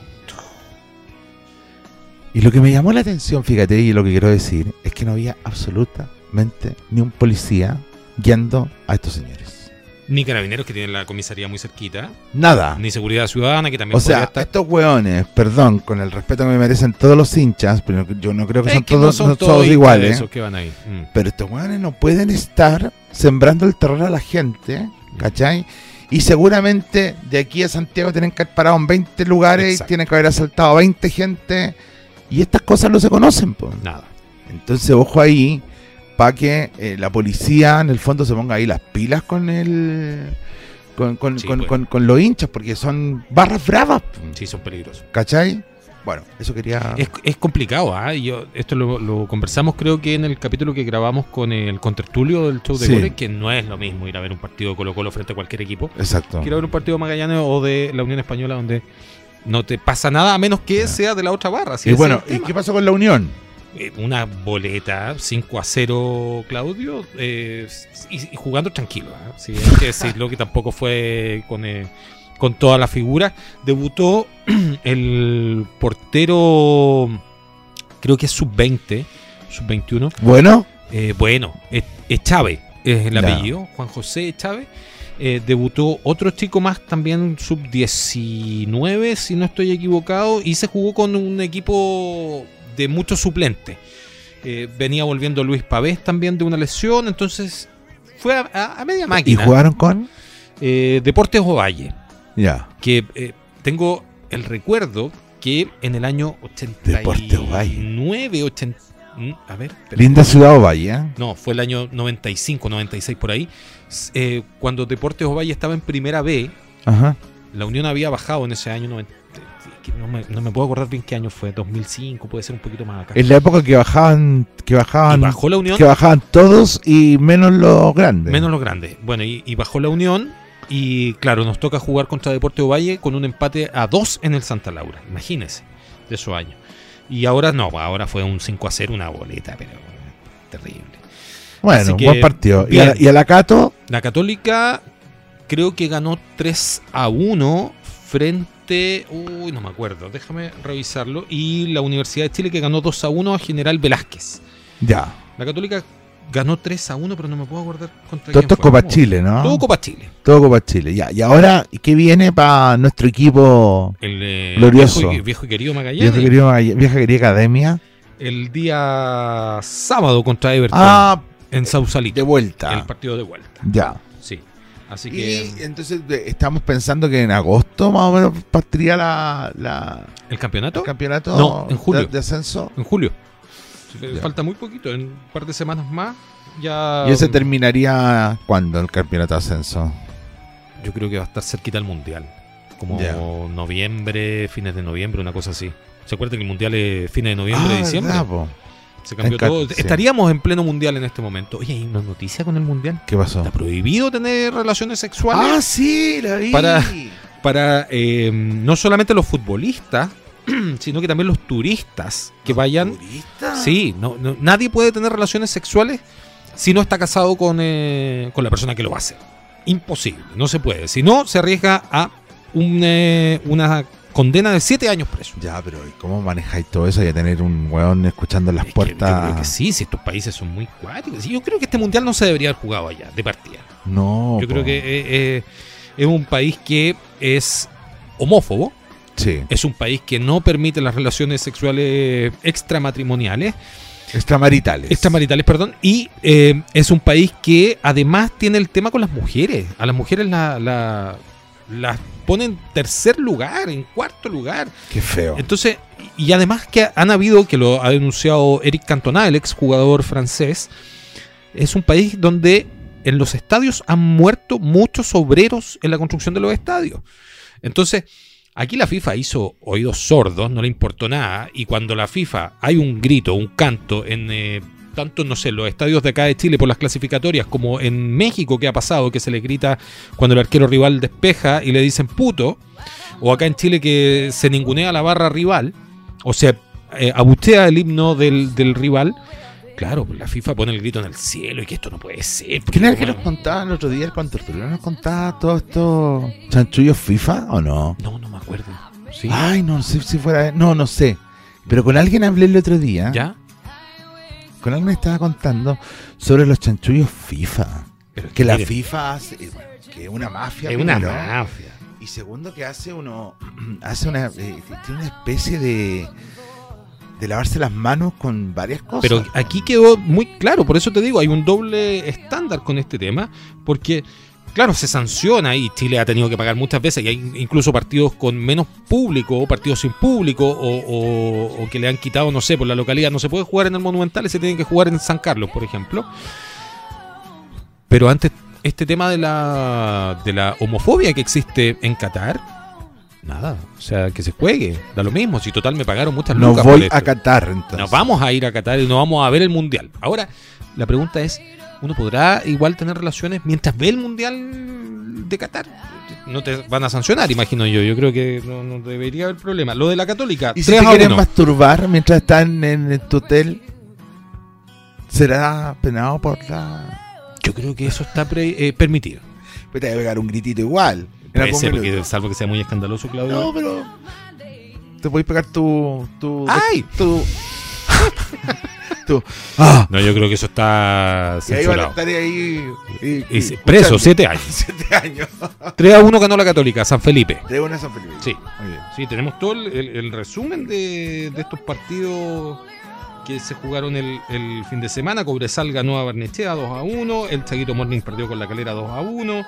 Speaker 2: Y lo que me llamó la atención, fíjate, y lo que quiero decir, es que no había absolutamente ni un policía guiando a estos señores.
Speaker 3: Ni carabineros que tienen la comisaría muy cerquita.
Speaker 2: Nada.
Speaker 3: Ni seguridad ciudadana que también
Speaker 2: O sea,
Speaker 3: estar.
Speaker 2: estos hueones, perdón, con el respeto que me merecen todos los hinchas, pero yo no creo que son
Speaker 3: que no
Speaker 2: todos,
Speaker 3: son
Speaker 2: no
Speaker 3: todos
Speaker 2: todos iguales.
Speaker 3: esos que van ahí. Mm.
Speaker 2: Pero estos hueones no pueden estar sembrando el terror a la gente, ¿cachai? Y seguramente de aquí a Santiago tienen que haber parado en 20 lugares
Speaker 3: Exacto.
Speaker 2: y tienen que haber asaltado a 20 gente. Y estas cosas no se conocen, pues.
Speaker 3: Nada.
Speaker 2: Entonces, ojo ahí, para que eh, la policía en el fondo se ponga ahí las pilas con el. Con, con,
Speaker 3: Sí,
Speaker 2: con-
Speaker 3: pues.
Speaker 2: con- con los hinchas, porque son barras bravas,
Speaker 3: Sí, son peligrosos.
Speaker 2: ¿cachai? Bueno, eso quería.
Speaker 3: Es, es complicado. Y Yo, esto lo, lo conversamos creo que en el capítulo que grabamos con el contertulio del show de
Speaker 2: Sí.
Speaker 3: goles, que no es lo mismo ir a ver un partido de Colo Colo frente a cualquier equipo.
Speaker 2: Exacto.
Speaker 3: Quiero ver un partido de Magallanes o de la Unión Española donde no te pasa nada a menos que sea de la otra barra. si
Speaker 2: Y bueno, ¿y qué pasó con la Unión?
Speaker 3: Eh, Una boleta 5 a 0, Claudio, eh, y, y jugando tranquilo. ¿ah? Sí, hay que decirlo que tampoco fue con, eh, con toda la figura. Debutó [CLEARS THROAT] el portero, creo que es sub-20, sub-21.
Speaker 2: Bueno,
Speaker 3: Eh, bueno, es, es Chávez, es el apellido, Juan José Chávez. Eh, debutó otro chico más, también sub-19, si no estoy equivocado, y se jugó con un equipo de muchos suplentes. Eh, venía volviendo Luis Pavés también de una lesión, entonces fue a, a- a media
Speaker 2: ¿y
Speaker 3: máquina.
Speaker 2: jugaron con?
Speaker 3: Eh, Deportes Ovalle,
Speaker 2: Ya.
Speaker 3: que eh, tengo el recuerdo que en el año
Speaker 2: Deportes Ovalle.
Speaker 3: 89, 80... mm, A ver.
Speaker 2: Linda ciudad Ovalle, ¿eh?
Speaker 3: No, fue el año 95, 96 por ahí. Eh, cuando Deportes Ovalle estaba en primera B,
Speaker 2: Ajá.
Speaker 3: la Unión había bajado en ese año 90. No me, no me puedo acordar bien qué año fue, 2005, puede ser un poquito más acá.
Speaker 2: En la época que bajaban, que bajaban,
Speaker 3: bajó la Unión,
Speaker 2: que bajaban todos y menos los grandes.
Speaker 3: menos los grandes. Bueno, y, y bajó la Unión. Y claro, nos toca jugar contra Deportes Ovalle con un empate a 2 en el Santa Laura. Imagínense, de esos años. Y ahora no, ahora fue un 5 a 0, una boleta, pero terrible.
Speaker 2: Bueno,
Speaker 3: que,
Speaker 2: buen partido. ¿Y
Speaker 3: bien.
Speaker 2: a, la- y a la Cato?
Speaker 3: La Católica creo que ganó 3 a 1 frente. Uy, no me acuerdo, déjame revisarlo. Y la Universidad de Chile que ganó 2 a 1 a General Velázquez.
Speaker 2: Ya.
Speaker 3: La Católica ganó 3 a 1, pero no me puedo acordar contra
Speaker 2: Todo
Speaker 3: quién
Speaker 2: esto es. Copa. Chile, ¿no?
Speaker 3: Todo Copa Chile.
Speaker 2: Todo Copa Chile. Ya. Y ahora, ¿qué viene para nuestro equipo?
Speaker 3: El eh,
Speaker 2: Glorioso.
Speaker 3: Viejo, y, viejo y querido Magallanes.
Speaker 2: Vieja querida, vieja querida Academia.
Speaker 3: El día sábado contra Everton
Speaker 2: Ah,
Speaker 3: en Sausalito.
Speaker 2: de vuelta.
Speaker 3: El partido de vuelta.
Speaker 2: Ya.
Speaker 3: Sí. Así que
Speaker 2: Y entonces de- estamos pensando que en agosto más o menos partiría la, la-
Speaker 3: el campeonato
Speaker 2: el campeonato
Speaker 3: No, en julio.
Speaker 2: De, de ascenso.
Speaker 3: en julio.
Speaker 2: Ya.
Speaker 3: Falta muy poquito, en un par de semanas más ya
Speaker 2: ¿Y ese terminaría cuándo el campeonato de ascenso?
Speaker 3: yo creo que va a estar cerquita al mundial. Como
Speaker 2: Ya.
Speaker 3: noviembre, fines de noviembre, una cosa así. ¿Se acuerdan que el mundial es fines de noviembre,
Speaker 2: Ah,
Speaker 3: diciembre?
Speaker 2: ¿verdad?
Speaker 3: Se cambió todo.
Speaker 2: sí.
Speaker 3: Estaríamos en pleno mundial en este momento. Oye, hay una noticia con el mundial.
Speaker 2: ¿Qué pasó?
Speaker 3: Está prohibido tener relaciones sexuales
Speaker 2: Ah, sí, la vi.
Speaker 3: Para- para eh, no solamente los futbolistas, [CLEARS THROAT] sino que también los turistas que vayan.
Speaker 2: ¿Turista?
Speaker 3: Sí, no, no- nadie puede tener relaciones sexuales si no está casado con, eh, con la persona que lo va a hacer. Imposible, no se puede. Si no, se arriesga a un, eh, una condena de 7 años preso.
Speaker 2: Ya, pero ¿y ¿cómo manejáis todo eso y a tener un weón escuchando en las
Speaker 3: Es que yo
Speaker 2: puertas?
Speaker 3: creo que sí, si estos países son muy cuáticos. Yo creo que este mundial no se debería haber jugado allá, de partida.
Speaker 2: No.
Speaker 3: Yo
Speaker 2: po.
Speaker 3: creo que eh, eh, es un país que es homófobo,
Speaker 2: Sí.
Speaker 3: es un país que no permite las relaciones sexuales extramatrimoniales,
Speaker 2: Extramaritales.
Speaker 3: extramaritales, perdón, y eh, es un país que además tiene el tema con las mujeres. A las mujeres la, la- las pone en tercer lugar, en cuarto lugar.
Speaker 2: Qué feo.
Speaker 3: Entonces, y además que han habido, que lo ha denunciado Eric Cantona, el exjugador francés, es un país donde en los estadios han muerto muchos obreros en la construcción de los estadios. Entonces, aquí la FIFA hizo oídos sordos, no le importó nada, y cuando la FIFA hay un grito, un canto en... eh, tanto, no sé, los estadios de acá de Chile por las clasificatorias, como en México que ha pasado, que se le grita cuando el arquero rival despeja y le dicen puto, o acá en Chile que se ningunea la barra rival, o sea, eh, abuchea el himno del, del rival, claro, pues la FIFA pone el grito en el cielo y que esto no puede ser.
Speaker 2: ¿Quién era el que nos contaba el otro día, el contertulio? ¿Nos contaba todos estos chanchullos FIFA o no?
Speaker 3: No, no me acuerdo. ¿Sí?
Speaker 2: Ay, no sé si fuera. No, no sé. Pero con alguien hablé el otro día.
Speaker 3: ¿Ya?
Speaker 2: Con alguien estaba contando sobre los chanchullos FIFA.
Speaker 3: Pero
Speaker 2: Que la FIFA hace. eh, bueno, que es una mafia.
Speaker 3: es una mafia.
Speaker 2: Y segundo, que hace uno. [CLEARS THROAT] Hace una. eh, tiene una especie de. De lavarse las manos con varias cosas.
Speaker 3: Pero aquí quedó muy claro, por eso te digo, hay un doble estándar con este tema, porque, claro, se sanciona y Chile ha tenido que pagar muchas veces, y hay incluso partidos con menos público, o partidos sin público, o, o- o que le han quitado, no sé, por la localidad, no se puede jugar en el Monumental y se tiene que jugar en San Carlos, por ejemplo. Pero antes, este tema de la, de la homofobia que existe en Qatar, nada, o sea, que se juegue, da lo mismo, si total me pagaron muchas
Speaker 2: no
Speaker 3: lucas por
Speaker 2: voy
Speaker 3: esto.
Speaker 2: a Qatar entonces.
Speaker 3: Nos vamos a ir a Qatar y nos vamos a ver el mundial. Ahora, la pregunta es: ¿uno podrá igual tener relaciones mientras ve el mundial de Qatar? No te van a sancionar, imagino yo. Yo creo que no, no debería haber problema. Lo de la Católica,
Speaker 2: ¿Y si
Speaker 3: 3
Speaker 2: te
Speaker 3: a
Speaker 2: quieren
Speaker 3: 1.
Speaker 2: masturbar mientras están en, tu hotel? ¿Será penado por la.?
Speaker 3: Yo creo que eso está pre- eh, permitido.
Speaker 2: Pues te a pegar un gritito igual.
Speaker 3: Puede ser, porque, salvo que sea muy escandaloso, Claudio.
Speaker 2: No, pero. Te puedes pegar tu. tu
Speaker 3: ¡Ay!
Speaker 2: Tu. [LAUGHS] tu. ¡Ah!
Speaker 3: No, yo creo que eso está
Speaker 2: Y ahí van a estar ahí. y- y-
Speaker 3: Y se- preso,
Speaker 2: escuchando. [LAUGHS]
Speaker 3: 7 años.
Speaker 2: Siete años.
Speaker 3: 3 a 1 ganó la Católica, San Felipe.
Speaker 2: De una San Felipe.
Speaker 3: Sí.
Speaker 2: Muy bien.
Speaker 3: Sí, tenemos todo el, el- el resumen de, de estos partidos que se jugaron el, el fin de semana. Cobresal ganó a Barnechea 2 a 1. El Chaguito Morning perdió con la calera 2 a 1.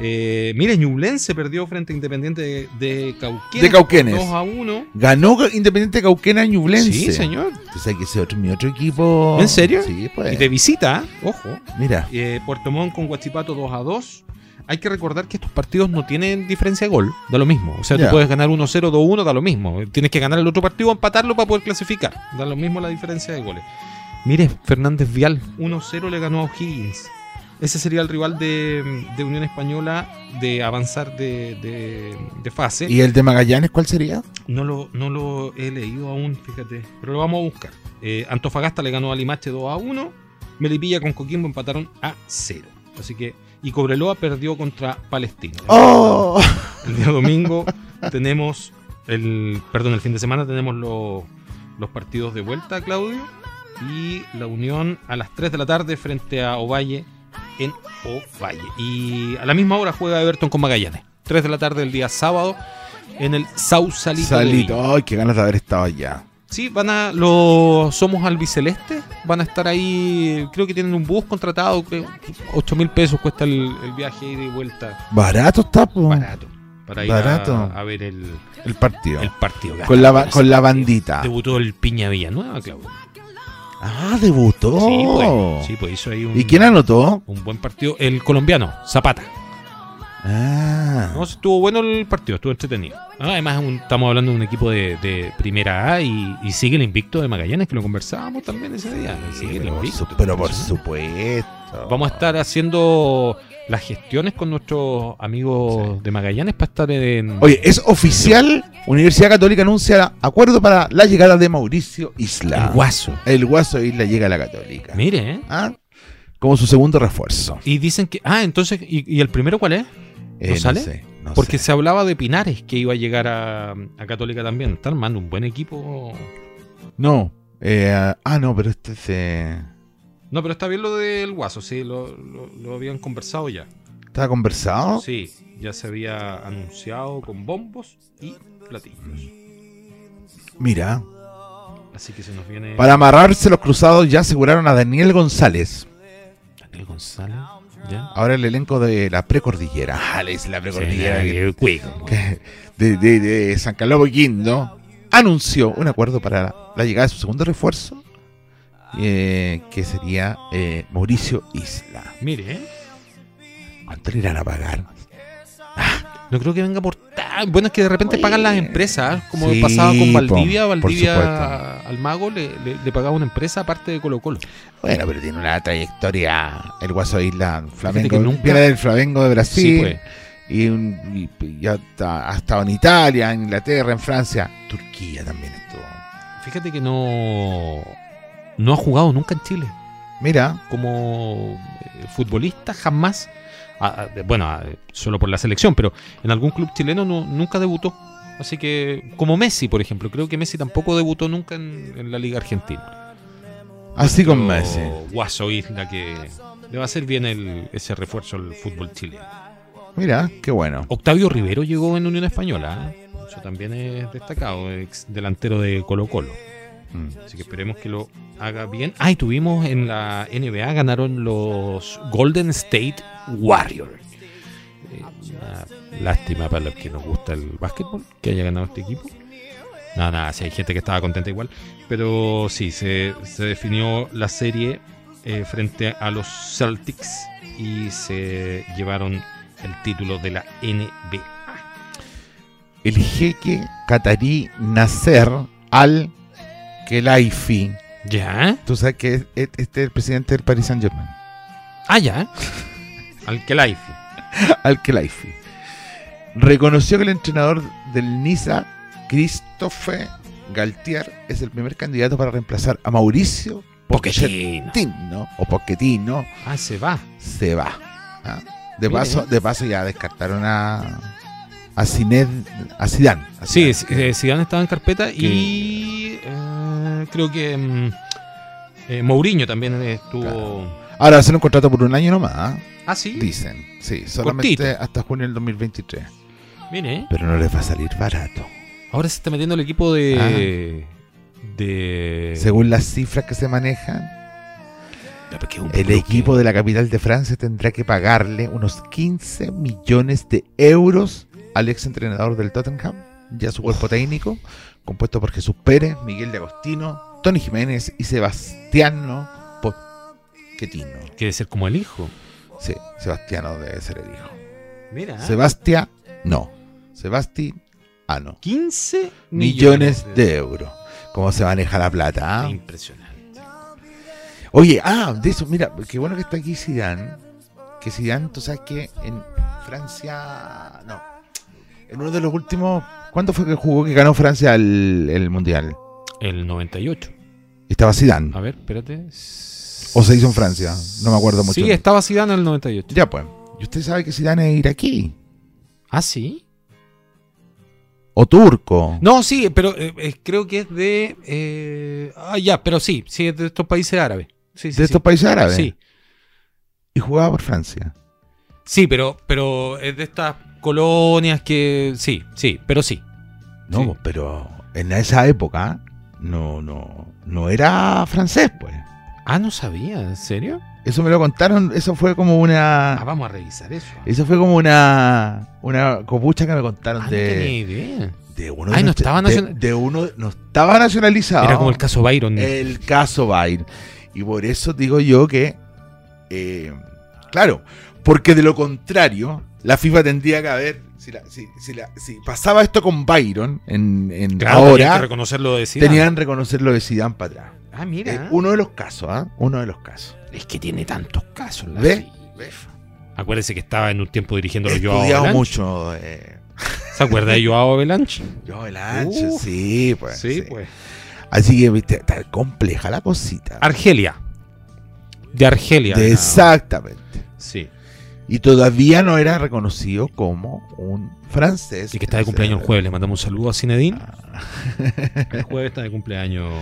Speaker 3: Eh, mire, Ñublense perdió frente a Independiente de, de Cauquenes.
Speaker 2: De Cauquenes.
Speaker 3: 2 a 1.
Speaker 2: Ganó Independiente Cauquena Ñublense.
Speaker 3: Sí, señor.
Speaker 2: Tú sabes que ese otro, mi otro equipo.
Speaker 3: ¿En serio?
Speaker 2: Sí, pues.
Speaker 3: Y de visita, ojo.
Speaker 2: Mira.
Speaker 3: Eh, Puerto Montt con Guachipato 2 a 2. Hay que recordar que estos partidos no tienen diferencia de gol, da lo mismo. O sea,
Speaker 2: Ya.
Speaker 3: tú puedes ganar 1-0, 2-1, da lo mismo. Tienes que ganar el otro partido o empatarlo para poder clasificar. Da lo mismo la diferencia de goles. Mire, Fernández Vial, 1-0 le ganó a O'Higgins. Ese sería el rival de, de Unión Española de avanzar de, de- de fase.
Speaker 2: ¿Y el de Magallanes cuál sería?
Speaker 3: No lo, no lo he leído aún, fíjate. Pero lo vamos a buscar. Eh, Antofagasta le ganó a Limache 2 a 1. Melipilla con Coquimbo empataron a 0. Así que. Y Cobreloa perdió contra Palestina.
Speaker 2: ¡Oh!
Speaker 3: El día domingo tenemos. El, perdón, el fin de semana tenemos los, los partidos de vuelta, Claudio. Y la unión a las 3 de la tarde frente a Ovalle en Ovalle. Y a la misma hora juega Everton con Magallanes. 3 de la tarde del día sábado en el Sausalito.
Speaker 2: Salito. ¡Ay, qué ganas de haber estado allá!
Speaker 3: Sí, van a los Somos Albiceleste, van a estar ahí, creo que tienen un bus contratado, creo, 8 mil pesos cuesta el, el viaje ida y vuelta,
Speaker 2: Barato está, po.
Speaker 3: barato, para ir a-
Speaker 2: Barato.
Speaker 3: A, ver el,
Speaker 2: El partido.
Speaker 3: el partido.
Speaker 2: con la, con la bandita.
Speaker 3: Debutó el Piña Villanueva, Claudio.
Speaker 2: Ah, debutó.
Speaker 3: Sí, pues, sí, pues hizo ahí un.
Speaker 2: ¿Y quién anotó?
Speaker 3: un buen partido, el colombiano, Zapata.
Speaker 2: Ah.
Speaker 3: No, estuvo bueno el partido, estuvo entretenido. Ah, Además, un- estamos hablando de un equipo de, de primera A y, y sigue el invicto de Magallanes, que lo conversábamos también ese día. Sigue el
Speaker 2: pero, por
Speaker 3: invicto.
Speaker 2: su- pero por
Speaker 3: Sí.
Speaker 2: supuesto.
Speaker 3: Vamos a estar haciendo las gestiones con nuestros amigos de Magallanes para estar en.
Speaker 2: Oye, es oficial. Universidad Católica anuncia acuerdo para la llegada de Mauricio Isla.
Speaker 3: el guaso.
Speaker 2: El Guaso Isla llega a la Católica.
Speaker 3: Mire, ¿eh?
Speaker 2: ¿Ah? como su segundo refuerzo.
Speaker 3: Y dicen que. Ah, entonces. ¿Y, y el primero cuál es?
Speaker 2: Eh, no
Speaker 3: sale?
Speaker 2: sé, no
Speaker 3: Porque
Speaker 2: sé.
Speaker 3: se hablaba de Pinares que iba a llegar a, a Católica también. Está armando un buen equipo.
Speaker 2: No. eh, ah, no, pero este es de-
Speaker 3: No, pero está bien lo del Guaso, sí, lo, lo- lo habían conversado ya.
Speaker 2: ¿Estaba conversado?
Speaker 3: Sí, ya se había anunciado con bombos y platillos.
Speaker 2: Mira.
Speaker 3: Así que se nos viene
Speaker 2: Para amarrarse los cruzados ya aseguraron a Daniel González.
Speaker 3: Daniel González. ¿Ya?
Speaker 2: Ahora el elenco de la precordillera. Ah, le dice la precordillera.
Speaker 3: Sí,
Speaker 2: que- de, de- de San Carlos Boquindo anunció un acuerdo para la llegada de su segundo refuerzo, eh, que sería eh, Mauricio Isla.
Speaker 3: Mire.
Speaker 2: ¿Cuánto le irán a pagar?
Speaker 3: no creo que venga por tan... Bueno, es que de repente
Speaker 2: Oye.
Speaker 3: pagan las empresas, como
Speaker 2: Sí,
Speaker 3: pasaba con Valdivia.
Speaker 2: po,
Speaker 3: Valdivia al mago le, le- le pagaba una empresa aparte de Colo Colo.
Speaker 2: Bueno, pero tiene una trayectoria el Guaso Isla, Flamengo,
Speaker 3: nunca-
Speaker 2: viene del Flamengo de Brasil.
Speaker 3: Sí, pues.
Speaker 2: y, un- está- ha estado en Italia, en Inglaterra, en Francia, Turquía también estuvo.
Speaker 3: Fíjate que no... No ha jugado nunca en Chile.
Speaker 2: Mira,
Speaker 3: como eh, futbolista jamás, ah, ah, bueno, ah, solo por la selección, pero en algún club chileno no, nunca debutó. Así que, como Messi, por ejemplo, creo que Messi tampoco debutó nunca en, en la Liga Argentina.
Speaker 2: así con Messi.
Speaker 3: Guaso Isla que le va a hacer bien el- ese refuerzo al fútbol chileno.
Speaker 2: Mira, qué bueno.
Speaker 3: Octavio Rivero llegó en Unión Española, ¿eh? eso también es destacado, ex delantero de Colo Colo.
Speaker 2: Mm.
Speaker 3: Así que esperemos que lo haga bien. Ah, y tuvimos en la NBA, ganaron los Golden State Warriors. Eh, lástima para los que nos gusta el básquetbol que haya ganado este equipo. Nada, nada, sí hay gente que estaba contenta igual. Pero sí, se, se definió la serie eh, frente a los Celtics y se llevaron el título de la NBA.
Speaker 2: El jeque catarí Nasser al Khelaifi.
Speaker 3: ¿Ya?
Speaker 2: Tú sabes que es- es- este es el presidente del Paris Saint Germain.
Speaker 3: Ah, ya. Al Kelaifi. [LAUGHS]
Speaker 2: Al Khelaifi. Reconoció que el entrenador del Niza, Christophe Galtier, es el primer candidato para reemplazar a Mauricio
Speaker 3: Pochettino.
Speaker 2: Pochettino o Pochettino.
Speaker 3: Ah, se va.
Speaker 2: Se va. ¿ah? De
Speaker 3: Mire.
Speaker 2: paso, de paso ya descartaron a a Zined- a Zidane. a
Speaker 3: Sí, eh, Zidane estaba en carpeta y eh, creo que mm, eh, Mourinho también estuvo.
Speaker 2: Ahora hacen un contrato por un año nomás, ¿ah?
Speaker 3: Ah, sí.
Speaker 2: dicen. Sí, solamente
Speaker 3: Cortito.
Speaker 2: hasta junio del 2023.
Speaker 3: Mire,
Speaker 2: Pero no les va a salir barato.
Speaker 3: ahora se está metiendo el equipo de. de.
Speaker 2: Ah. Según las cifras que se manejan, el equipo de la capital de Francia tendrá que pagarle unos 15 millones de euros al ex entrenador del Tottenham y a su cuerpo técnico, compuesto por Jesús Pérez, Miguel de Agostino, Tony Jiménez y Sebastiano Pochettino.
Speaker 3: Quiere ser como el hijo.
Speaker 2: Sí, Sebastiano debe ser el hijo.
Speaker 3: Mira.
Speaker 2: Sebastián, no. Sebasti, ah, no.
Speaker 3: 15
Speaker 2: Millones de euros. ¿Cómo se maneja la plata? ah?
Speaker 3: Impresionante.
Speaker 2: Oye, ah, de eso, mira, qué bueno que está aquí Zidane. Que Zidane, tú sabes que en Francia, no, en uno de los últimos, ¿cuándo fue que jugó que ganó Francia el, el mundial?
Speaker 3: El 98.
Speaker 2: Estaba Zidane.
Speaker 3: A ver, espérate.
Speaker 2: O se hizo en Francia, no me acuerdo mucho.
Speaker 3: Sí, estaba Zidane en el 98.
Speaker 2: Ya pues. Y usted sabe que Zidane es iraquí
Speaker 3: Ah, sí.
Speaker 2: o turco.
Speaker 3: No, sí, pero eh, eh, creo que es de. eh, ah, ya, pero sí, sí, es de estos países árabes. Sí, sí,
Speaker 2: de estos países árabes.
Speaker 3: Sí,
Speaker 2: Y jugaba por Francia.
Speaker 3: sí, pero, pero es de estas colonias que. Sí, sí, pero sí.
Speaker 2: No,
Speaker 3: Sí.
Speaker 2: pero en esa época no, no, no era francés, pues.
Speaker 3: Ah, no sabía, ¿en serio?
Speaker 2: Eso me lo contaron, eso fue como una.
Speaker 3: Ah, vamos a revisar eso.
Speaker 2: Eso fue como una una copucha que me contaron
Speaker 3: Ah, no tenía
Speaker 2: de,
Speaker 3: idea.
Speaker 2: de uno
Speaker 3: Ay,
Speaker 2: de
Speaker 3: no estaba
Speaker 2: de-
Speaker 3: nacional-
Speaker 2: de uno no estaba nacionalizado.
Speaker 3: Era como el caso Byron.
Speaker 2: El caso Bayer. Y por eso digo yo que eh, claro, porque de lo contrario, la FIFA tendría que haber si, la- si- si la- si pasaba esto con Byron en, en
Speaker 3: Claro, tenían que
Speaker 2: ahora
Speaker 3: reconocerlo de Zidane.
Speaker 2: tenían reconocerlo de Zidane para atrás.
Speaker 3: Ah, mira.
Speaker 2: Eh, uno de los casos, ¿ah? Uno de los casos.
Speaker 3: Es que tiene tantos casos. La
Speaker 2: ¿Ve?
Speaker 3: FIFA. Acuérdese que estaba en un tiempo dirigiendo los Joao
Speaker 2: estudiado
Speaker 3: Avalanche.
Speaker 2: mucho. Eh,
Speaker 3: ¿Se acuerda de Joao Avalanche?
Speaker 2: ancho,
Speaker 3: Uh,
Speaker 2: sí, pues.
Speaker 3: sí,
Speaker 2: sí.
Speaker 3: pues.
Speaker 2: Así que, viste, está compleja la cosita.
Speaker 3: Argelia. De Argelia.
Speaker 2: De- exactamente.
Speaker 3: Sí.
Speaker 2: Y todavía no era reconocido como un francés.
Speaker 3: Y que está de cumpleaños el jueves. Le mandamos un saludo a Zinedine. El jueves está de cumpleaños.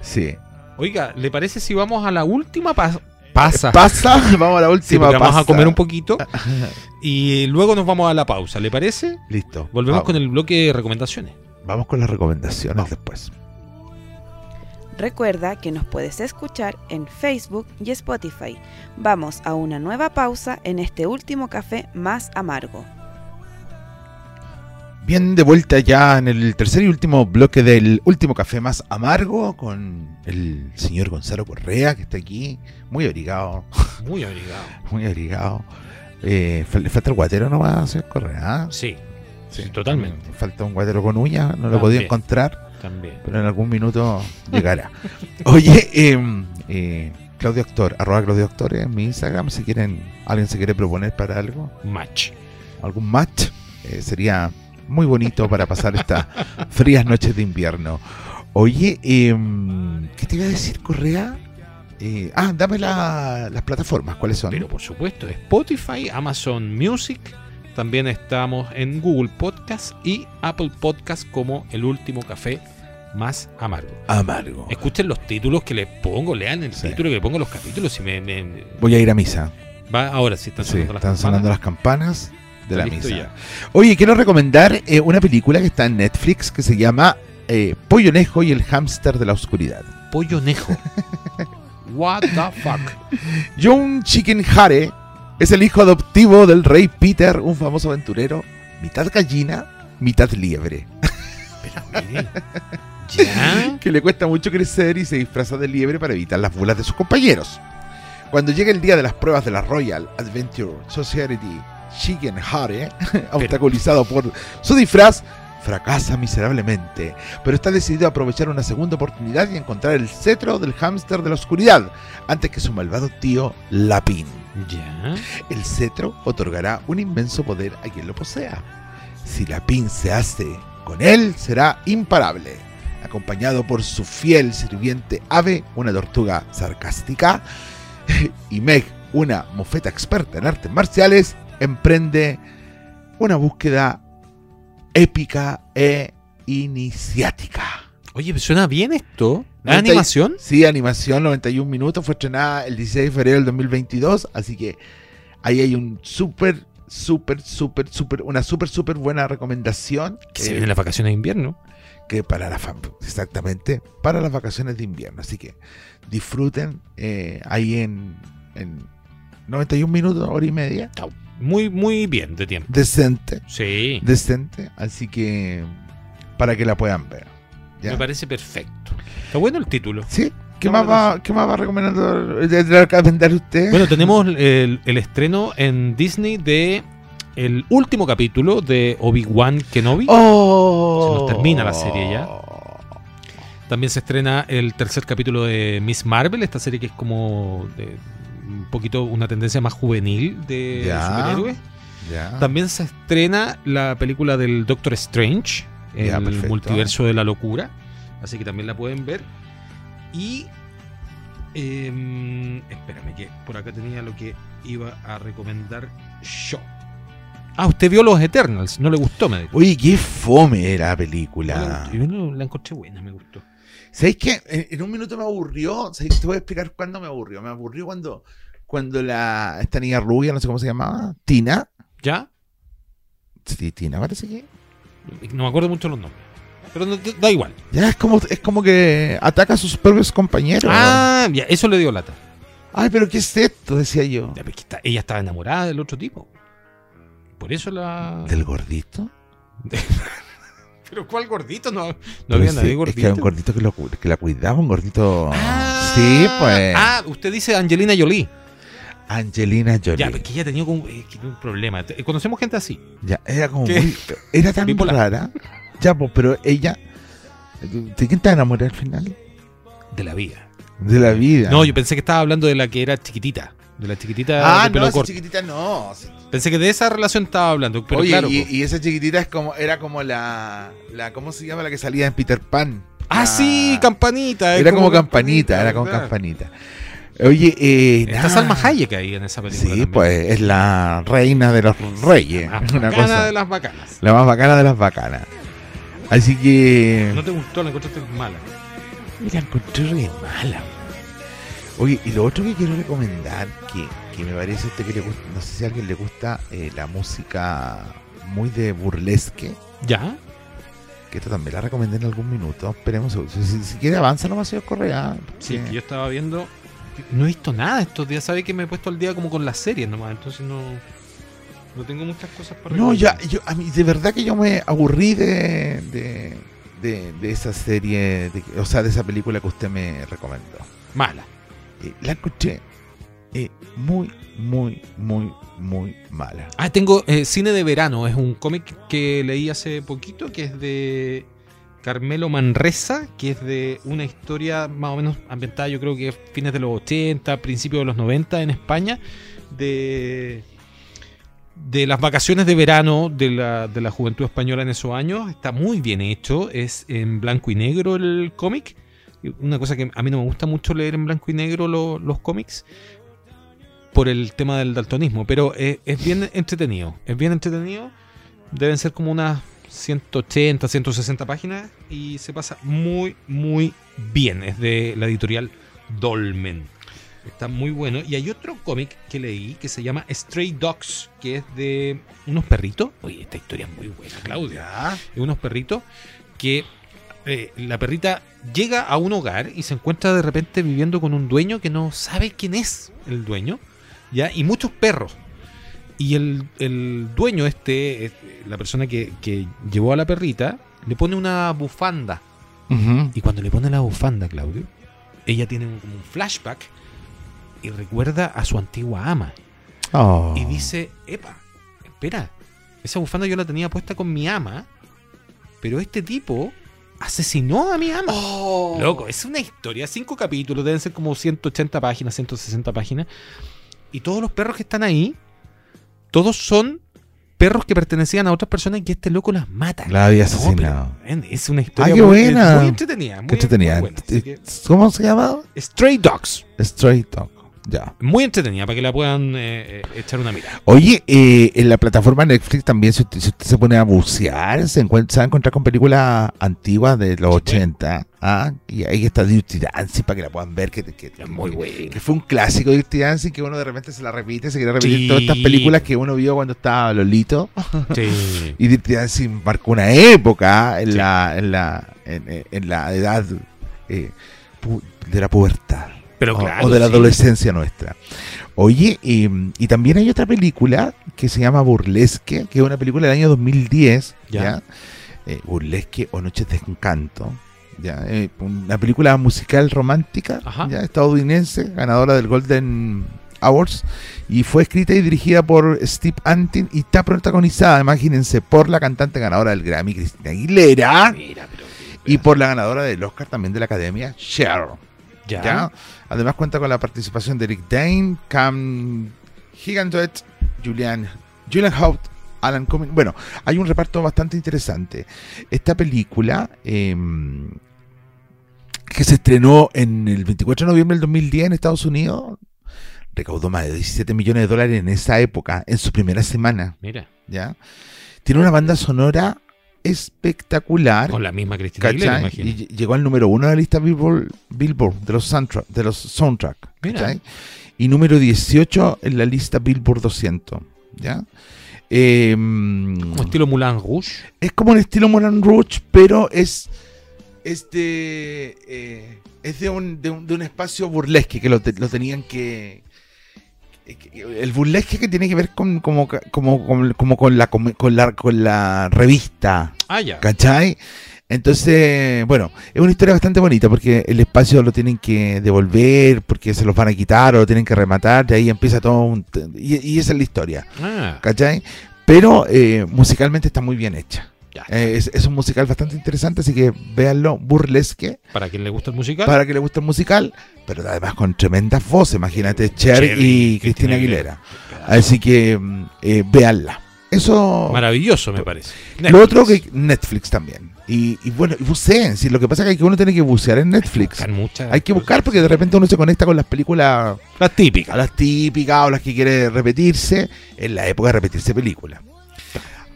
Speaker 2: Sí.
Speaker 3: Oiga, ¿le parece si vamos a la última pa- pasa?
Speaker 2: Pasa, [LAUGHS] vamos a la
Speaker 3: Sí,
Speaker 2: última
Speaker 3: vamos a comer un poquito [LAUGHS] y luego nos vamos a la pausa, ¿le parece?
Speaker 2: Listo.
Speaker 3: Volvemos
Speaker 2: vamos.
Speaker 3: con el bloque de recomendaciones.
Speaker 2: Vamos con las recomendaciones después.
Speaker 1: Recuerda que nos puedes escuchar en Facebook y Spotify. Vamos a una nueva pausa en este último café más amargo.
Speaker 2: Bien, de vuelta ya en el tercer y último bloque del último café más amargo con el señor Gonzalo Correa, que está aquí, muy abrigado, [LAUGHS]
Speaker 3: Muy abrigado. [LAUGHS]
Speaker 2: muy abrigado. Eh, fal- le falta el guatero nomás, señor Correa. ¿ah?
Speaker 3: Sí, sí, totalmente.
Speaker 2: Falta un guatero con uñas, no lo he podido encontrar,
Speaker 3: También.
Speaker 2: pero en algún minuto llegará. [LAUGHS] Oye, eh, eh, Claudio Actor, arroba Claudio Actor en mi Instagram, si quieren, alguien se quiere proponer para algo,
Speaker 3: Match.
Speaker 2: algún match, eh, sería muy bonito para pasar estas [LAUGHS] frías noches de invierno. Oye, em, ¿qué te iba a decir, Correa? Eh, ah, dame la- las plataformas, ¿cuáles son?
Speaker 3: Pero por supuesto, Spotify, Amazon Music. También estamos en Google Podcast y Apple Podcast como el último café más amargo.
Speaker 2: Amargo.
Speaker 3: Escuchen los títulos que les pongo, lean el
Speaker 2: Sí.
Speaker 3: título que le pongo los capítulos y me, me- me-
Speaker 2: Voy a ir a misa.
Speaker 3: va ahora sí están
Speaker 2: Sí,
Speaker 3: sonando las
Speaker 2: están sonando
Speaker 3: campanas.
Speaker 2: las campanas de la misa.
Speaker 3: ya.
Speaker 2: Oye, quiero recomendar eh, una película que está en Netflix que se llama eh, Pollo Nejo y el hámster de la oscuridad.
Speaker 3: Pollo Nejo. [LAUGHS] What the fuck.
Speaker 2: John Chicken Hare es el hijo adoptivo del rey Peter, un famoso aventurero, mitad gallina, mitad liebre,
Speaker 3: Mire. ¿Ya?
Speaker 2: que le cuesta mucho crecer y se disfraza de liebre para evitar las burlas de sus compañeros. Cuando llega el día de las pruebas de la Royal Adventure Society, Chicken Hare, obstaculizado por su disfraz, fracasa miserablemente, pero está decidido a aprovechar una segunda oportunidad y encontrar el cetro del hámster de la oscuridad antes que su malvado tío Lapin.
Speaker 3: ¿Ya?
Speaker 2: El cetro otorgará un inmenso poder a quien lo posea. Si la pin se hace con él, será imparable. Acompañado por su fiel sirviente Ave, una tortuga sarcástica, [LAUGHS] y Meg, una mofeta experta en artes marciales, emprende una búsqueda épica e iniciática.
Speaker 3: Oye, ¿suena bien esto? ¿Es
Speaker 2: Noventa y-
Speaker 3: animación?
Speaker 2: Sí, animación, 91 minutos, fue estrenada el 16 de febrero del 2022, así que ahí hay un súper, súper, súper, súper, una súper, súper buena recomendación
Speaker 3: Que
Speaker 2: eh,
Speaker 3: se vienen las vacaciones de invierno.
Speaker 2: que para la exactamente, para las vacaciones de invierno, así que disfruten eh, ahí en, en 91 minutos, hora y media,
Speaker 3: Muy, muy bien de tiempo.
Speaker 2: decente,
Speaker 3: Sí.
Speaker 2: decente, así que para que la puedan ver. ¿Ya?
Speaker 3: Me parece perfecto. Está bueno el título.
Speaker 2: ¿Sí? ¿Qué más, va, ¿Qué más va recomendando recomendar usted?
Speaker 3: Bueno, tenemos el, el estreno en Disney de el último capítulo de Obi-Wan Kenobi.
Speaker 2: ¡Oh!
Speaker 3: Se nos termina la serie ya. También se estrena el tercer capítulo de Miss Marvel, esta serie que es como de un poquito una tendencia más juvenil de
Speaker 2: Ya.
Speaker 3: superhéroes.
Speaker 2: Ya.
Speaker 3: También se estrena la película del Doctor Strange, el multiverso de la locura. Así que también la pueden ver. Y. em, espérame, que por acá tenía lo que iba a recomendar yo. Ah, usted vio Los Eternals, no le gustó, me dijo.
Speaker 2: Oye, qué fome era la película.
Speaker 3: Yo no- la encontré buena, me gustó.
Speaker 2: ¿Sabéis qué? En, en un minuto me aburrió. ¿Sabéis? Te voy a explicar cuándo me aburrió. Me aburrió cuando, cuando la, esta niña rubia, no sé cómo se llamaba, Tina.
Speaker 3: ¿Ya?
Speaker 2: Sí, Tina, parece que.
Speaker 3: No me acuerdo mucho los nombres. Pero no- da igual.
Speaker 2: Ya es como, es como que ataca a sus propios compañeros.
Speaker 3: Ah, ya, eso le dio lata.
Speaker 2: Ay, pero ¿qué es esto? Decía yo.
Speaker 3: Ya, está- ella estaba enamorada del otro tipo. Por eso la.
Speaker 2: ¿Del gordito? [LAUGHS]
Speaker 3: ¿Pero cuál gordito? No, no
Speaker 2: Pero
Speaker 3: había
Speaker 2: sí,
Speaker 3: nadie
Speaker 2: Es que
Speaker 3: gordito.
Speaker 2: era un gordito que, lo, que la cuidaba, un gordito.
Speaker 3: Ah,
Speaker 2: sí, pues.
Speaker 3: Ah, usted dice Angelina Jolie.
Speaker 2: Angelina Jolie.
Speaker 3: Ya, porque ella tenía como, eh, tiene un problema. Te- Conocemos gente así.
Speaker 2: Ya, era como muy. Era tan
Speaker 3: Bipolar.
Speaker 2: rara. Ya, pues, pero ella. ¿De quién te enamoró al final?
Speaker 3: De la vida.
Speaker 2: De la vida.
Speaker 3: No, yo pensé que estaba hablando de la que era chiquitita. De la chiquitita
Speaker 2: Ah,
Speaker 3: de
Speaker 2: no, esa chiquitita no.
Speaker 3: Pensé que de esa relación estaba hablando. Pero
Speaker 2: Oye,
Speaker 3: claro.
Speaker 2: y, esa chiquitita es como, era como la, la. ¿Cómo se llama la que salía en Peter Pan?
Speaker 3: ah, sí, campanita.
Speaker 2: Era como campanita, era como campanita. Oye, eh,
Speaker 3: Está. Salma Hayek ahí en esa película.
Speaker 2: Sí,
Speaker 3: también.
Speaker 2: pues es la reina de los reyes.
Speaker 3: La más
Speaker 2: Una
Speaker 3: bacana
Speaker 2: cosa-
Speaker 3: de las bacanas.
Speaker 2: La más bacana de las bacanas. Así que.
Speaker 3: ¿No te gustó? La encontraste mala.
Speaker 2: La encontré re mala. Oye, y lo otro que quiero recomendar, que, que me parece a usted que le gusta, no sé si a alguien le gusta eh, la música muy de burlesque,
Speaker 3: ¿Ya?
Speaker 2: que esto también la recomendé en algún minuto. Esperemos, si, si, si quiere avanza nomás, señor Correa.
Speaker 3: Sí, que yo estaba viendo. No he visto nada estos días. Sabe que me he puesto al día como con las series nomás. Entonces no. No tengo muchas cosas para
Speaker 2: No, ya, yo, a mí de verdad que yo me aburrí de, de, de, de esa serie, de- o sea, de esa película que usted me recomendó.
Speaker 3: Mala.
Speaker 2: Eh, la escuché eh, muy, muy, muy, muy mala.
Speaker 3: Ah, tengo eh, Cine de Verano. Es un cómic que leí hace poquito que es de Carmelo Manresa, que es de una historia más o menos ambientada, yo creo que fines de los 80, principios de los 90 en España, de, de las vacaciones de verano de la, de la juventud española en esos años. Está muy bien hecho, es en blanco y negro el cómic. Una cosa que a mí no me gusta mucho leer en blanco y negro lo- los cómics por el tema del daltonismo, pero eh, es bien entretenido. Es bien entretenido. Deben ser como unas 180, 160 páginas y se pasa muy, muy bien. Es de la editorial Dolmen. Está muy bueno. Y hay otro cómic que leí que se llama Stray Dogs, que es de unos perritos. Oye, esta historia es muy buena, Claudia de unos perritos que eh, la perrita llega a un hogar y se encuentra de repente viviendo con un dueño que no sabe quién es el dueño, ¿ya? Y muchos perros. Y el, el dueño, este, la persona que, que llevó a la perrita, le pone una bufanda. Y cuando le pone la bufanda, Claudio, ella tiene un, como un flashback y recuerda a su antigua ama.
Speaker 2: Oh.
Speaker 3: Y dice, epa, espera, esa bufanda yo la tenía puesta con mi ama, pero este tipo asesinó a mi ama. Loco, es una historia, cinco capítulos, deben ser como 180 páginas, 160 páginas. Y todos los perros que están ahí, todos son perros que pertenecían a otras personas y que este loco las mata.
Speaker 2: La había asesinado.
Speaker 3: es una historia
Speaker 2: Ah, qué
Speaker 3: muy,
Speaker 2: buena.
Speaker 3: muy entretenida. Muy,
Speaker 2: ¿Qué entretenida?
Speaker 3: muy buena, que-
Speaker 2: ¿Cómo se llama?
Speaker 3: Stray Dogs.
Speaker 2: Stray Dog. Ya.
Speaker 3: Muy entretenida para que la puedan eh, eh, echar una mirada.
Speaker 2: Oye, eh, en la plataforma Netflix también, si usted, si usted se pone a bucear, se, encuentra, se va a encontrar con películas antiguas de los 80. ¿ah? Y ahí está Dirty Dancing para que la puedan ver. Que, que,
Speaker 3: Es muy buena.
Speaker 2: que fue un clásico Dirty Dancing que uno de repente se la repite, se quiere repetir
Speaker 3: Sí.
Speaker 2: todas estas películas que uno vio cuando estaba Lolito.
Speaker 3: Sí. [LAUGHS]
Speaker 2: Y Dirty Dancing marcó una época en,
Speaker 3: Sí.
Speaker 2: la, en, la, en, en la edad eh, de la pubertad.
Speaker 3: Pero
Speaker 2: o,
Speaker 3: claro,
Speaker 2: o de la
Speaker 3: sí.
Speaker 2: adolescencia nuestra. Oye, y, y también hay otra película que se llama Burlesque, que es una película del año 2010,
Speaker 3: Ya.
Speaker 2: ¿ya? Eh, Burlesque o Noches de Encanto, ¿ya? Eh, una película musical romántica, estadounidense, ganadora del Golden Awards, y fue escrita y dirigida por Steve Antin y está protagonizada, imagínense, por la cantante ganadora del Grammy, Cristina Aguilera,
Speaker 3: Mira, pero.
Speaker 2: y por la ganadora del Oscar también de la Academia, Cher.
Speaker 3: Ya.
Speaker 2: ¿ya? Además cuenta con la participación de Rick Dane, Cam Gigantoet, Julian, Julian Hout, Alan Cumming. Bueno, hay un reparto bastante interesante. Esta película, eh, que se estrenó en el 24 de noviembre del 2010 en Estados Unidos, recaudó más de 17 millones de dólares en esa época, en su primera semana.
Speaker 3: Mira.
Speaker 2: ¿ya? Tiene una banda sonora espectacular.
Speaker 3: Con la misma Cristina Aguilera, imagino.
Speaker 2: Y ll- llegó al número uno de la lista Billboard, Billboard de los soundtrack, de los soundtrack,
Speaker 3: Mira.
Speaker 2: ¿cachai? Y número 18 en la lista Billboard 200, ¿ya? Eh,
Speaker 3: Como estilo Moulin Rouge.
Speaker 2: es como el estilo Moulin Rouge, pero es es de eh, es de un, de un, de un espacio burlesque que lo, te- lo tenían que- el burlesque que tiene que ver con como como como, como con la con la con la revista
Speaker 3: Ah, ya.
Speaker 2: ¿Cachai? Entonces, bueno, es una historia bastante bonita porque el espacio lo tienen que devolver, porque se los van a quitar o lo tienen que rematar, y ahí empieza todo un... Y, y esa es la historia,
Speaker 3: Ah,
Speaker 2: ¿cachai? Pero eh, musicalmente está muy bien hecha. Eh, es, es un musical bastante interesante, así que véanlo, burlesque,
Speaker 3: Para quien le gusta el musical.
Speaker 2: para que le guste el musical, pero además con tremendas voces, imagínate, Cher,
Speaker 3: Cher
Speaker 2: y
Speaker 3: y
Speaker 2: Cristina Aguilera. Así que mm, eh, véanla. Eso.
Speaker 3: Maravilloso, me parece.
Speaker 2: Lo otro que Netflix también. Y, y bueno, y buceen. Si lo que pasa es que uno tiene que bucear en Netflix.
Speaker 3: Buscar muchas
Speaker 2: Hay que buscar porque de repente uno se conecta con las películas,
Speaker 3: Las típicas.
Speaker 2: las típicas o las que quiere repetirse en la época de repetirse películas.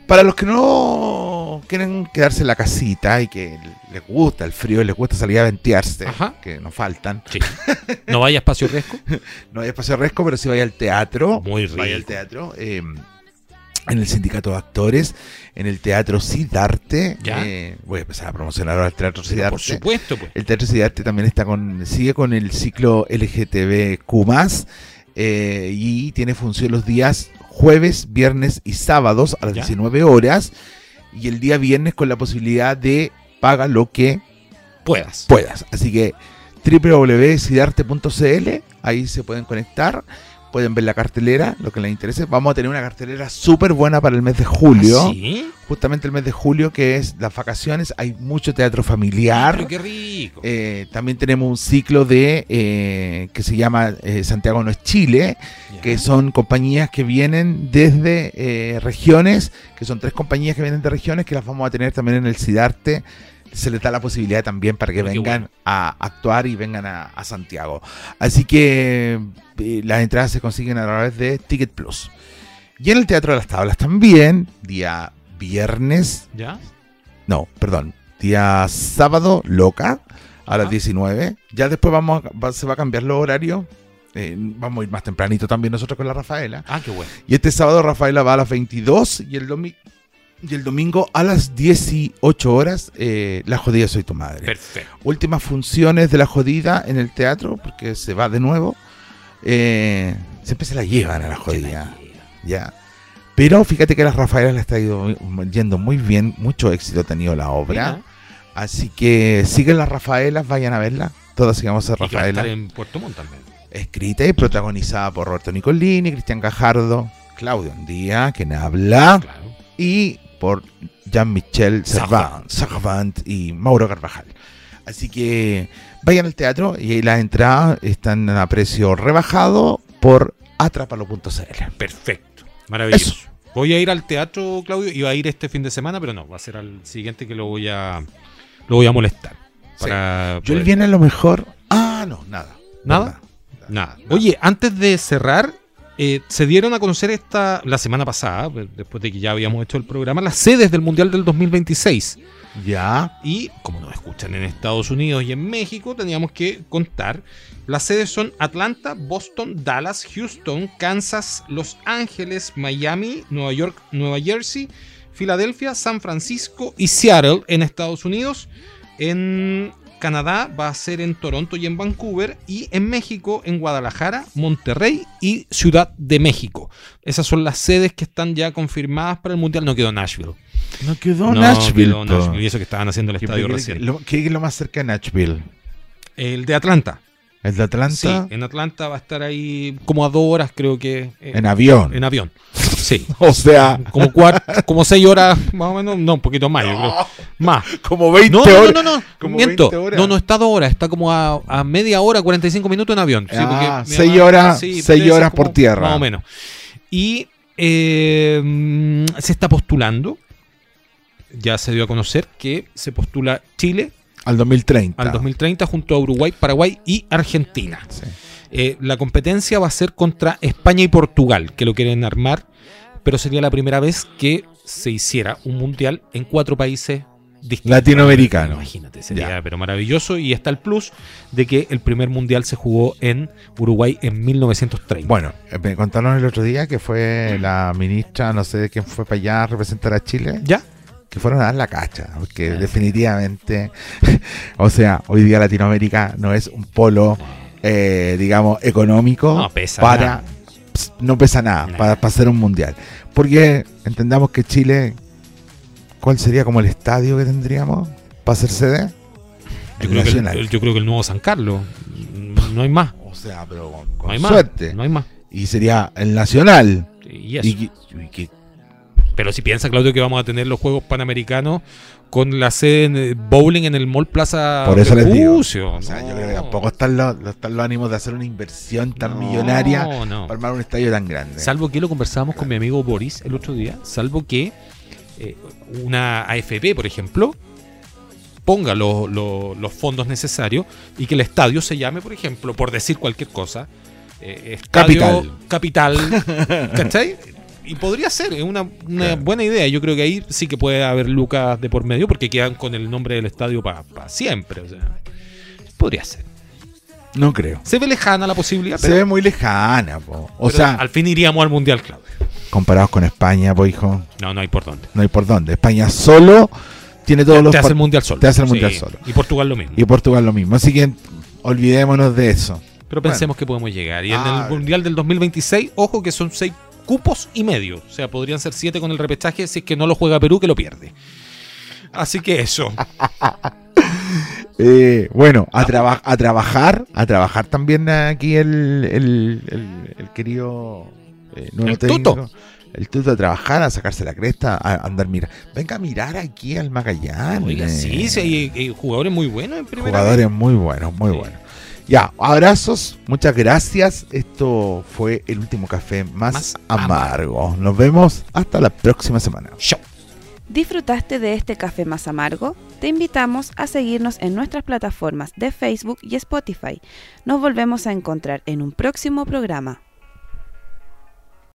Speaker 2: Para los que no quieren quedarse en la casita y que les gusta el frío y les gusta salir a ventearse,
Speaker 3: Ajá.
Speaker 2: que nos faltan,
Speaker 3: Sí. No vaya a espacio fresco. [LAUGHS]
Speaker 2: no hay espacio resco, pero sí vaya al teatro.
Speaker 3: Muy
Speaker 2: Vaya al
Speaker 3: rico.
Speaker 2: teatro. eh, en el sindicato de actores, en el teatro Sidarte.
Speaker 3: Ya.
Speaker 2: eh, voy a empezar a promocionar ahora el teatro Sidarte.
Speaker 3: Por supuesto, pues.
Speaker 2: El Teatro Sidarte también está con, sigue con el ciclo LGTBQ+, eh, y tiene función los días jueves, viernes y sábados a las
Speaker 3: Ya.
Speaker 2: 19 horas, y el día viernes con la posibilidad de paga lo que
Speaker 3: Puedas.
Speaker 2: puedas. Así que www.sidarte.cl, ahí se pueden conectar, pueden ver la cartelera, lo que les interese. Vamos a tener una cartelera súper buena para el mes de julio,
Speaker 3: ¿Ah, ¿Sí?
Speaker 2: justamente el mes de julio que es las vacaciones, hay mucho teatro familiar.
Speaker 3: Pero qué rico.
Speaker 2: Eh, también tenemos un ciclo de eh, que se llama eh, Santiago no es Chile,
Speaker 3: Ya.
Speaker 2: que son compañías que vienen desde regiones, que son tres compañías que vienen de regiones, que las vamos a tener también en el CIDARTE. Se les da la posibilidad también para que vengan
Speaker 3: bueno.
Speaker 2: a actuar y vengan a, a Santiago. Así que eh, las entradas se consiguen a través de Ticket Plus. Y en el Teatro de las Tablas también, día viernes,
Speaker 3: ¿Ya?
Speaker 2: no, perdón, día sábado, loca, a las
Speaker 3: Ajá.
Speaker 2: 19. Ya después vamos a- va- se va a cambiar los horarios. Eh, vamos a ir más tempranito también nosotros con la Rafaela.
Speaker 3: Ah, qué bueno.
Speaker 2: Y este sábado Rafaela va a las 22 y el, domi- y el domingo a las 18 horas eh, La Jodida Soy Tu Madre.
Speaker 3: Perfecto.
Speaker 2: Últimas funciones de La Jodida en el teatro, porque se va de nuevo. Eh, siempre se la llevan a La Jodida. Ya. Pero fíjate que las Rafaelas le está yendo muy bien, mucho éxito ha tenido la obra.
Speaker 3: Mira.
Speaker 2: Así que siguen las Rafaelas, vayan a verla. Todas sigamos a
Speaker 3: Y a
Speaker 2: Rafaela.
Speaker 3: en Puerto Montt también.
Speaker 2: Escrita y protagonizada por Roberto Nicolini, Cristian Gajardo, Claudio Andía, quien habla,
Speaker 3: Claro.
Speaker 2: y por Jean-Michel. Servant, y Mauro Carvajal. Así que vayan al teatro y las entradas están a precio rebajado por atrapalo.cl.
Speaker 3: Perfecto. Maravilloso.
Speaker 2: Eso.
Speaker 3: Voy a ir al teatro, Claudio. Iba a ir este fin de semana, pero no. Va a ser al siguiente que lo voy a lo voy a molestar.
Speaker 2: Sí. Yo el
Speaker 3: poder-
Speaker 2: viene a lo mejor. Ah, no, nada.
Speaker 3: ¿Nada? Nada. Oye, antes de cerrar, eh, se dieron a conocer esta la semana pasada, pues, después de que ya habíamos hecho el programa, las sedes del Mundial del 2026.
Speaker 2: Ya.
Speaker 3: Y como nos escuchan en Estados Unidos y en México, teníamos que contar. Las sedes son Atlanta, Boston, Dallas, Houston, Kansas, Los Ángeles, Miami, Nueva York, Nueva Jersey, Filadelfia, San Francisco y Seattle en Estados Unidos. En Canadá va a ser en Toronto y en Vancouver. Y en México, en Guadalajara, Monterrey y Ciudad de México. Esas son las sedes que están ya confirmadas para el Mundial. No quedó Nashville.
Speaker 2: No quedó
Speaker 3: No
Speaker 2: Nashville.
Speaker 3: quedó
Speaker 2: po.
Speaker 3: Nashville, Y eso que estaban haciendo el
Speaker 2: ¿Qué-
Speaker 3: estadio
Speaker 2: qué-
Speaker 3: recién.
Speaker 2: lo- ¿Qué es lo más cerca de Nashville?
Speaker 3: El de Atlanta.
Speaker 2: ¿El de Atlanta?
Speaker 3: Sí, en Atlanta va a estar ahí como a dos horas, creo que. eh,
Speaker 2: En avión.
Speaker 3: en avión. Sí. [LAUGHS]
Speaker 2: O sea,
Speaker 3: Como cuatro, como seis horas, más o menos. No, un poquito más, yo creo. Más.
Speaker 2: como 20
Speaker 3: No, no, no,
Speaker 2: horas.
Speaker 3: no, no.
Speaker 2: como
Speaker 3: Miento.
Speaker 2: 20 horas.
Speaker 3: No, no está dos horas, está como a, a media hora, 45 minutos en avión.
Speaker 2: Ah, seis horas-
Speaker 3: sí,
Speaker 2: seis horas por tierra.
Speaker 3: Más o menos. Y eh, se está postulando. Ya se dio a conocer que se postula Chile
Speaker 2: Al 2030.
Speaker 3: al 2030 junto a Uruguay, Paraguay y Argentina.
Speaker 2: Sí.
Speaker 3: Eh, la competencia va a ser contra España y Portugal, que lo quieren armar, pero sería la primera vez que se hiciera un mundial en cuatro países distintos.
Speaker 2: Latinoamericanos.
Speaker 3: Imagínate, sería
Speaker 2: Ya.
Speaker 3: pero maravilloso. Y está el plus de que el primer mundial se jugó en Uruguay en 1930.
Speaker 2: Bueno, eh, me contaron el otro día que fue la ministra, no sé de quién fue para allá a representar a Chile,
Speaker 3: ¿Ya?
Speaker 2: que fueron a dar la cacha, porque definitivamente, [LAUGHS] o sea, hoy día Latinoamérica no es un polo, eh, digamos, económico
Speaker 3: No pesa
Speaker 2: para...
Speaker 3: nada.
Speaker 2: No pesa nada,
Speaker 3: Nada.
Speaker 2: Para, para hacer un mundial. Porque entendamos que Chile, ¿cuál sería como el estadio que tendríamos para hacer sede?
Speaker 3: Yo creo, que el, yo creo que el nuevo San Carlos. No hay más.
Speaker 2: O sea, pero con,
Speaker 3: No hay más.
Speaker 2: suerte.
Speaker 3: No hay más.
Speaker 2: Y sería el Nacional.
Speaker 3: Y eso.
Speaker 2: Y que
Speaker 3: Pero si piensa, Claudio, que vamos a tener los Juegos Panamericanos con la sede en eh, bowling en el Mall Plaza
Speaker 2: Por eso les digo. O sea, yo creo que tampoco están los, están los ánimos de hacer una inversión tan
Speaker 3: No,
Speaker 2: millonaria
Speaker 3: no.
Speaker 2: para armar un estadio tan grande.
Speaker 3: Salvo que lo conversábamos con mi amigo Boris el otro día, salvo que eh, una AFP, por ejemplo, ponga lo- lo- los fondos necesarios y que el estadio se llame, por ejemplo, por decir cualquier cosa, eh, estadio Capital, [LAUGHS] ¿cachai? Y podría ser, es una, una
Speaker 2: Claro.
Speaker 3: buena idea. Yo creo que ahí sí que puede haber lucas de por medio porque quedan con el nombre del estadio para siempre. O sea, podría ser.
Speaker 2: No creo.
Speaker 3: Se ve lejana la posibilidad,
Speaker 2: Se
Speaker 3: pero,
Speaker 2: ve muy lejana, po. O sea,
Speaker 3: al fin iríamos al Mundial, Claudio.
Speaker 2: comparados con España, pues hijo,
Speaker 3: No, no hay por dónde.
Speaker 2: no hay por dónde. España solo tiene todos los
Speaker 3: te hace el mundial solo.
Speaker 2: te hace el mundial solo.
Speaker 3: Y Portugal lo mismo.
Speaker 2: y Portugal lo mismo. Así que olvidémonos de eso.
Speaker 3: Pero pensemos que podemos llegar. Y en
Speaker 2: Ah,
Speaker 3: el mundial del 2026, ojo que son seis cupos y medio. O sea, podrían ser siete con el repechaje si es que no lo juega Perú, que lo pierde. Así que eso. [LAUGHS]
Speaker 2: Eh, bueno, a, traba- a trabajar, a trabajar también aquí el, el, el- el querido eh, nuevo
Speaker 3: El
Speaker 2: técnico.
Speaker 3: Tuto.
Speaker 2: El tuto a trabajar, a sacarse la cresta, a andar mirar. Venga a mirar aquí al Magallanes.
Speaker 3: Oiga, sí, sí, hay, hay jugadores muy buenos en primera.
Speaker 2: Jugadores muy buenos, muy
Speaker 3: Sí.
Speaker 2: buenos. Ya, abrazos, muchas gracias. Esto fue el último café más,
Speaker 3: Más
Speaker 2: amargo. Nos vemos hasta la próxima semana.
Speaker 3: Chao.
Speaker 1: ¿Disfrutaste de este café más amargo? Te invitamos a seguirnos en nuestras plataformas de Facebook y Spotify. Nos volvemos a encontrar en un próximo programa.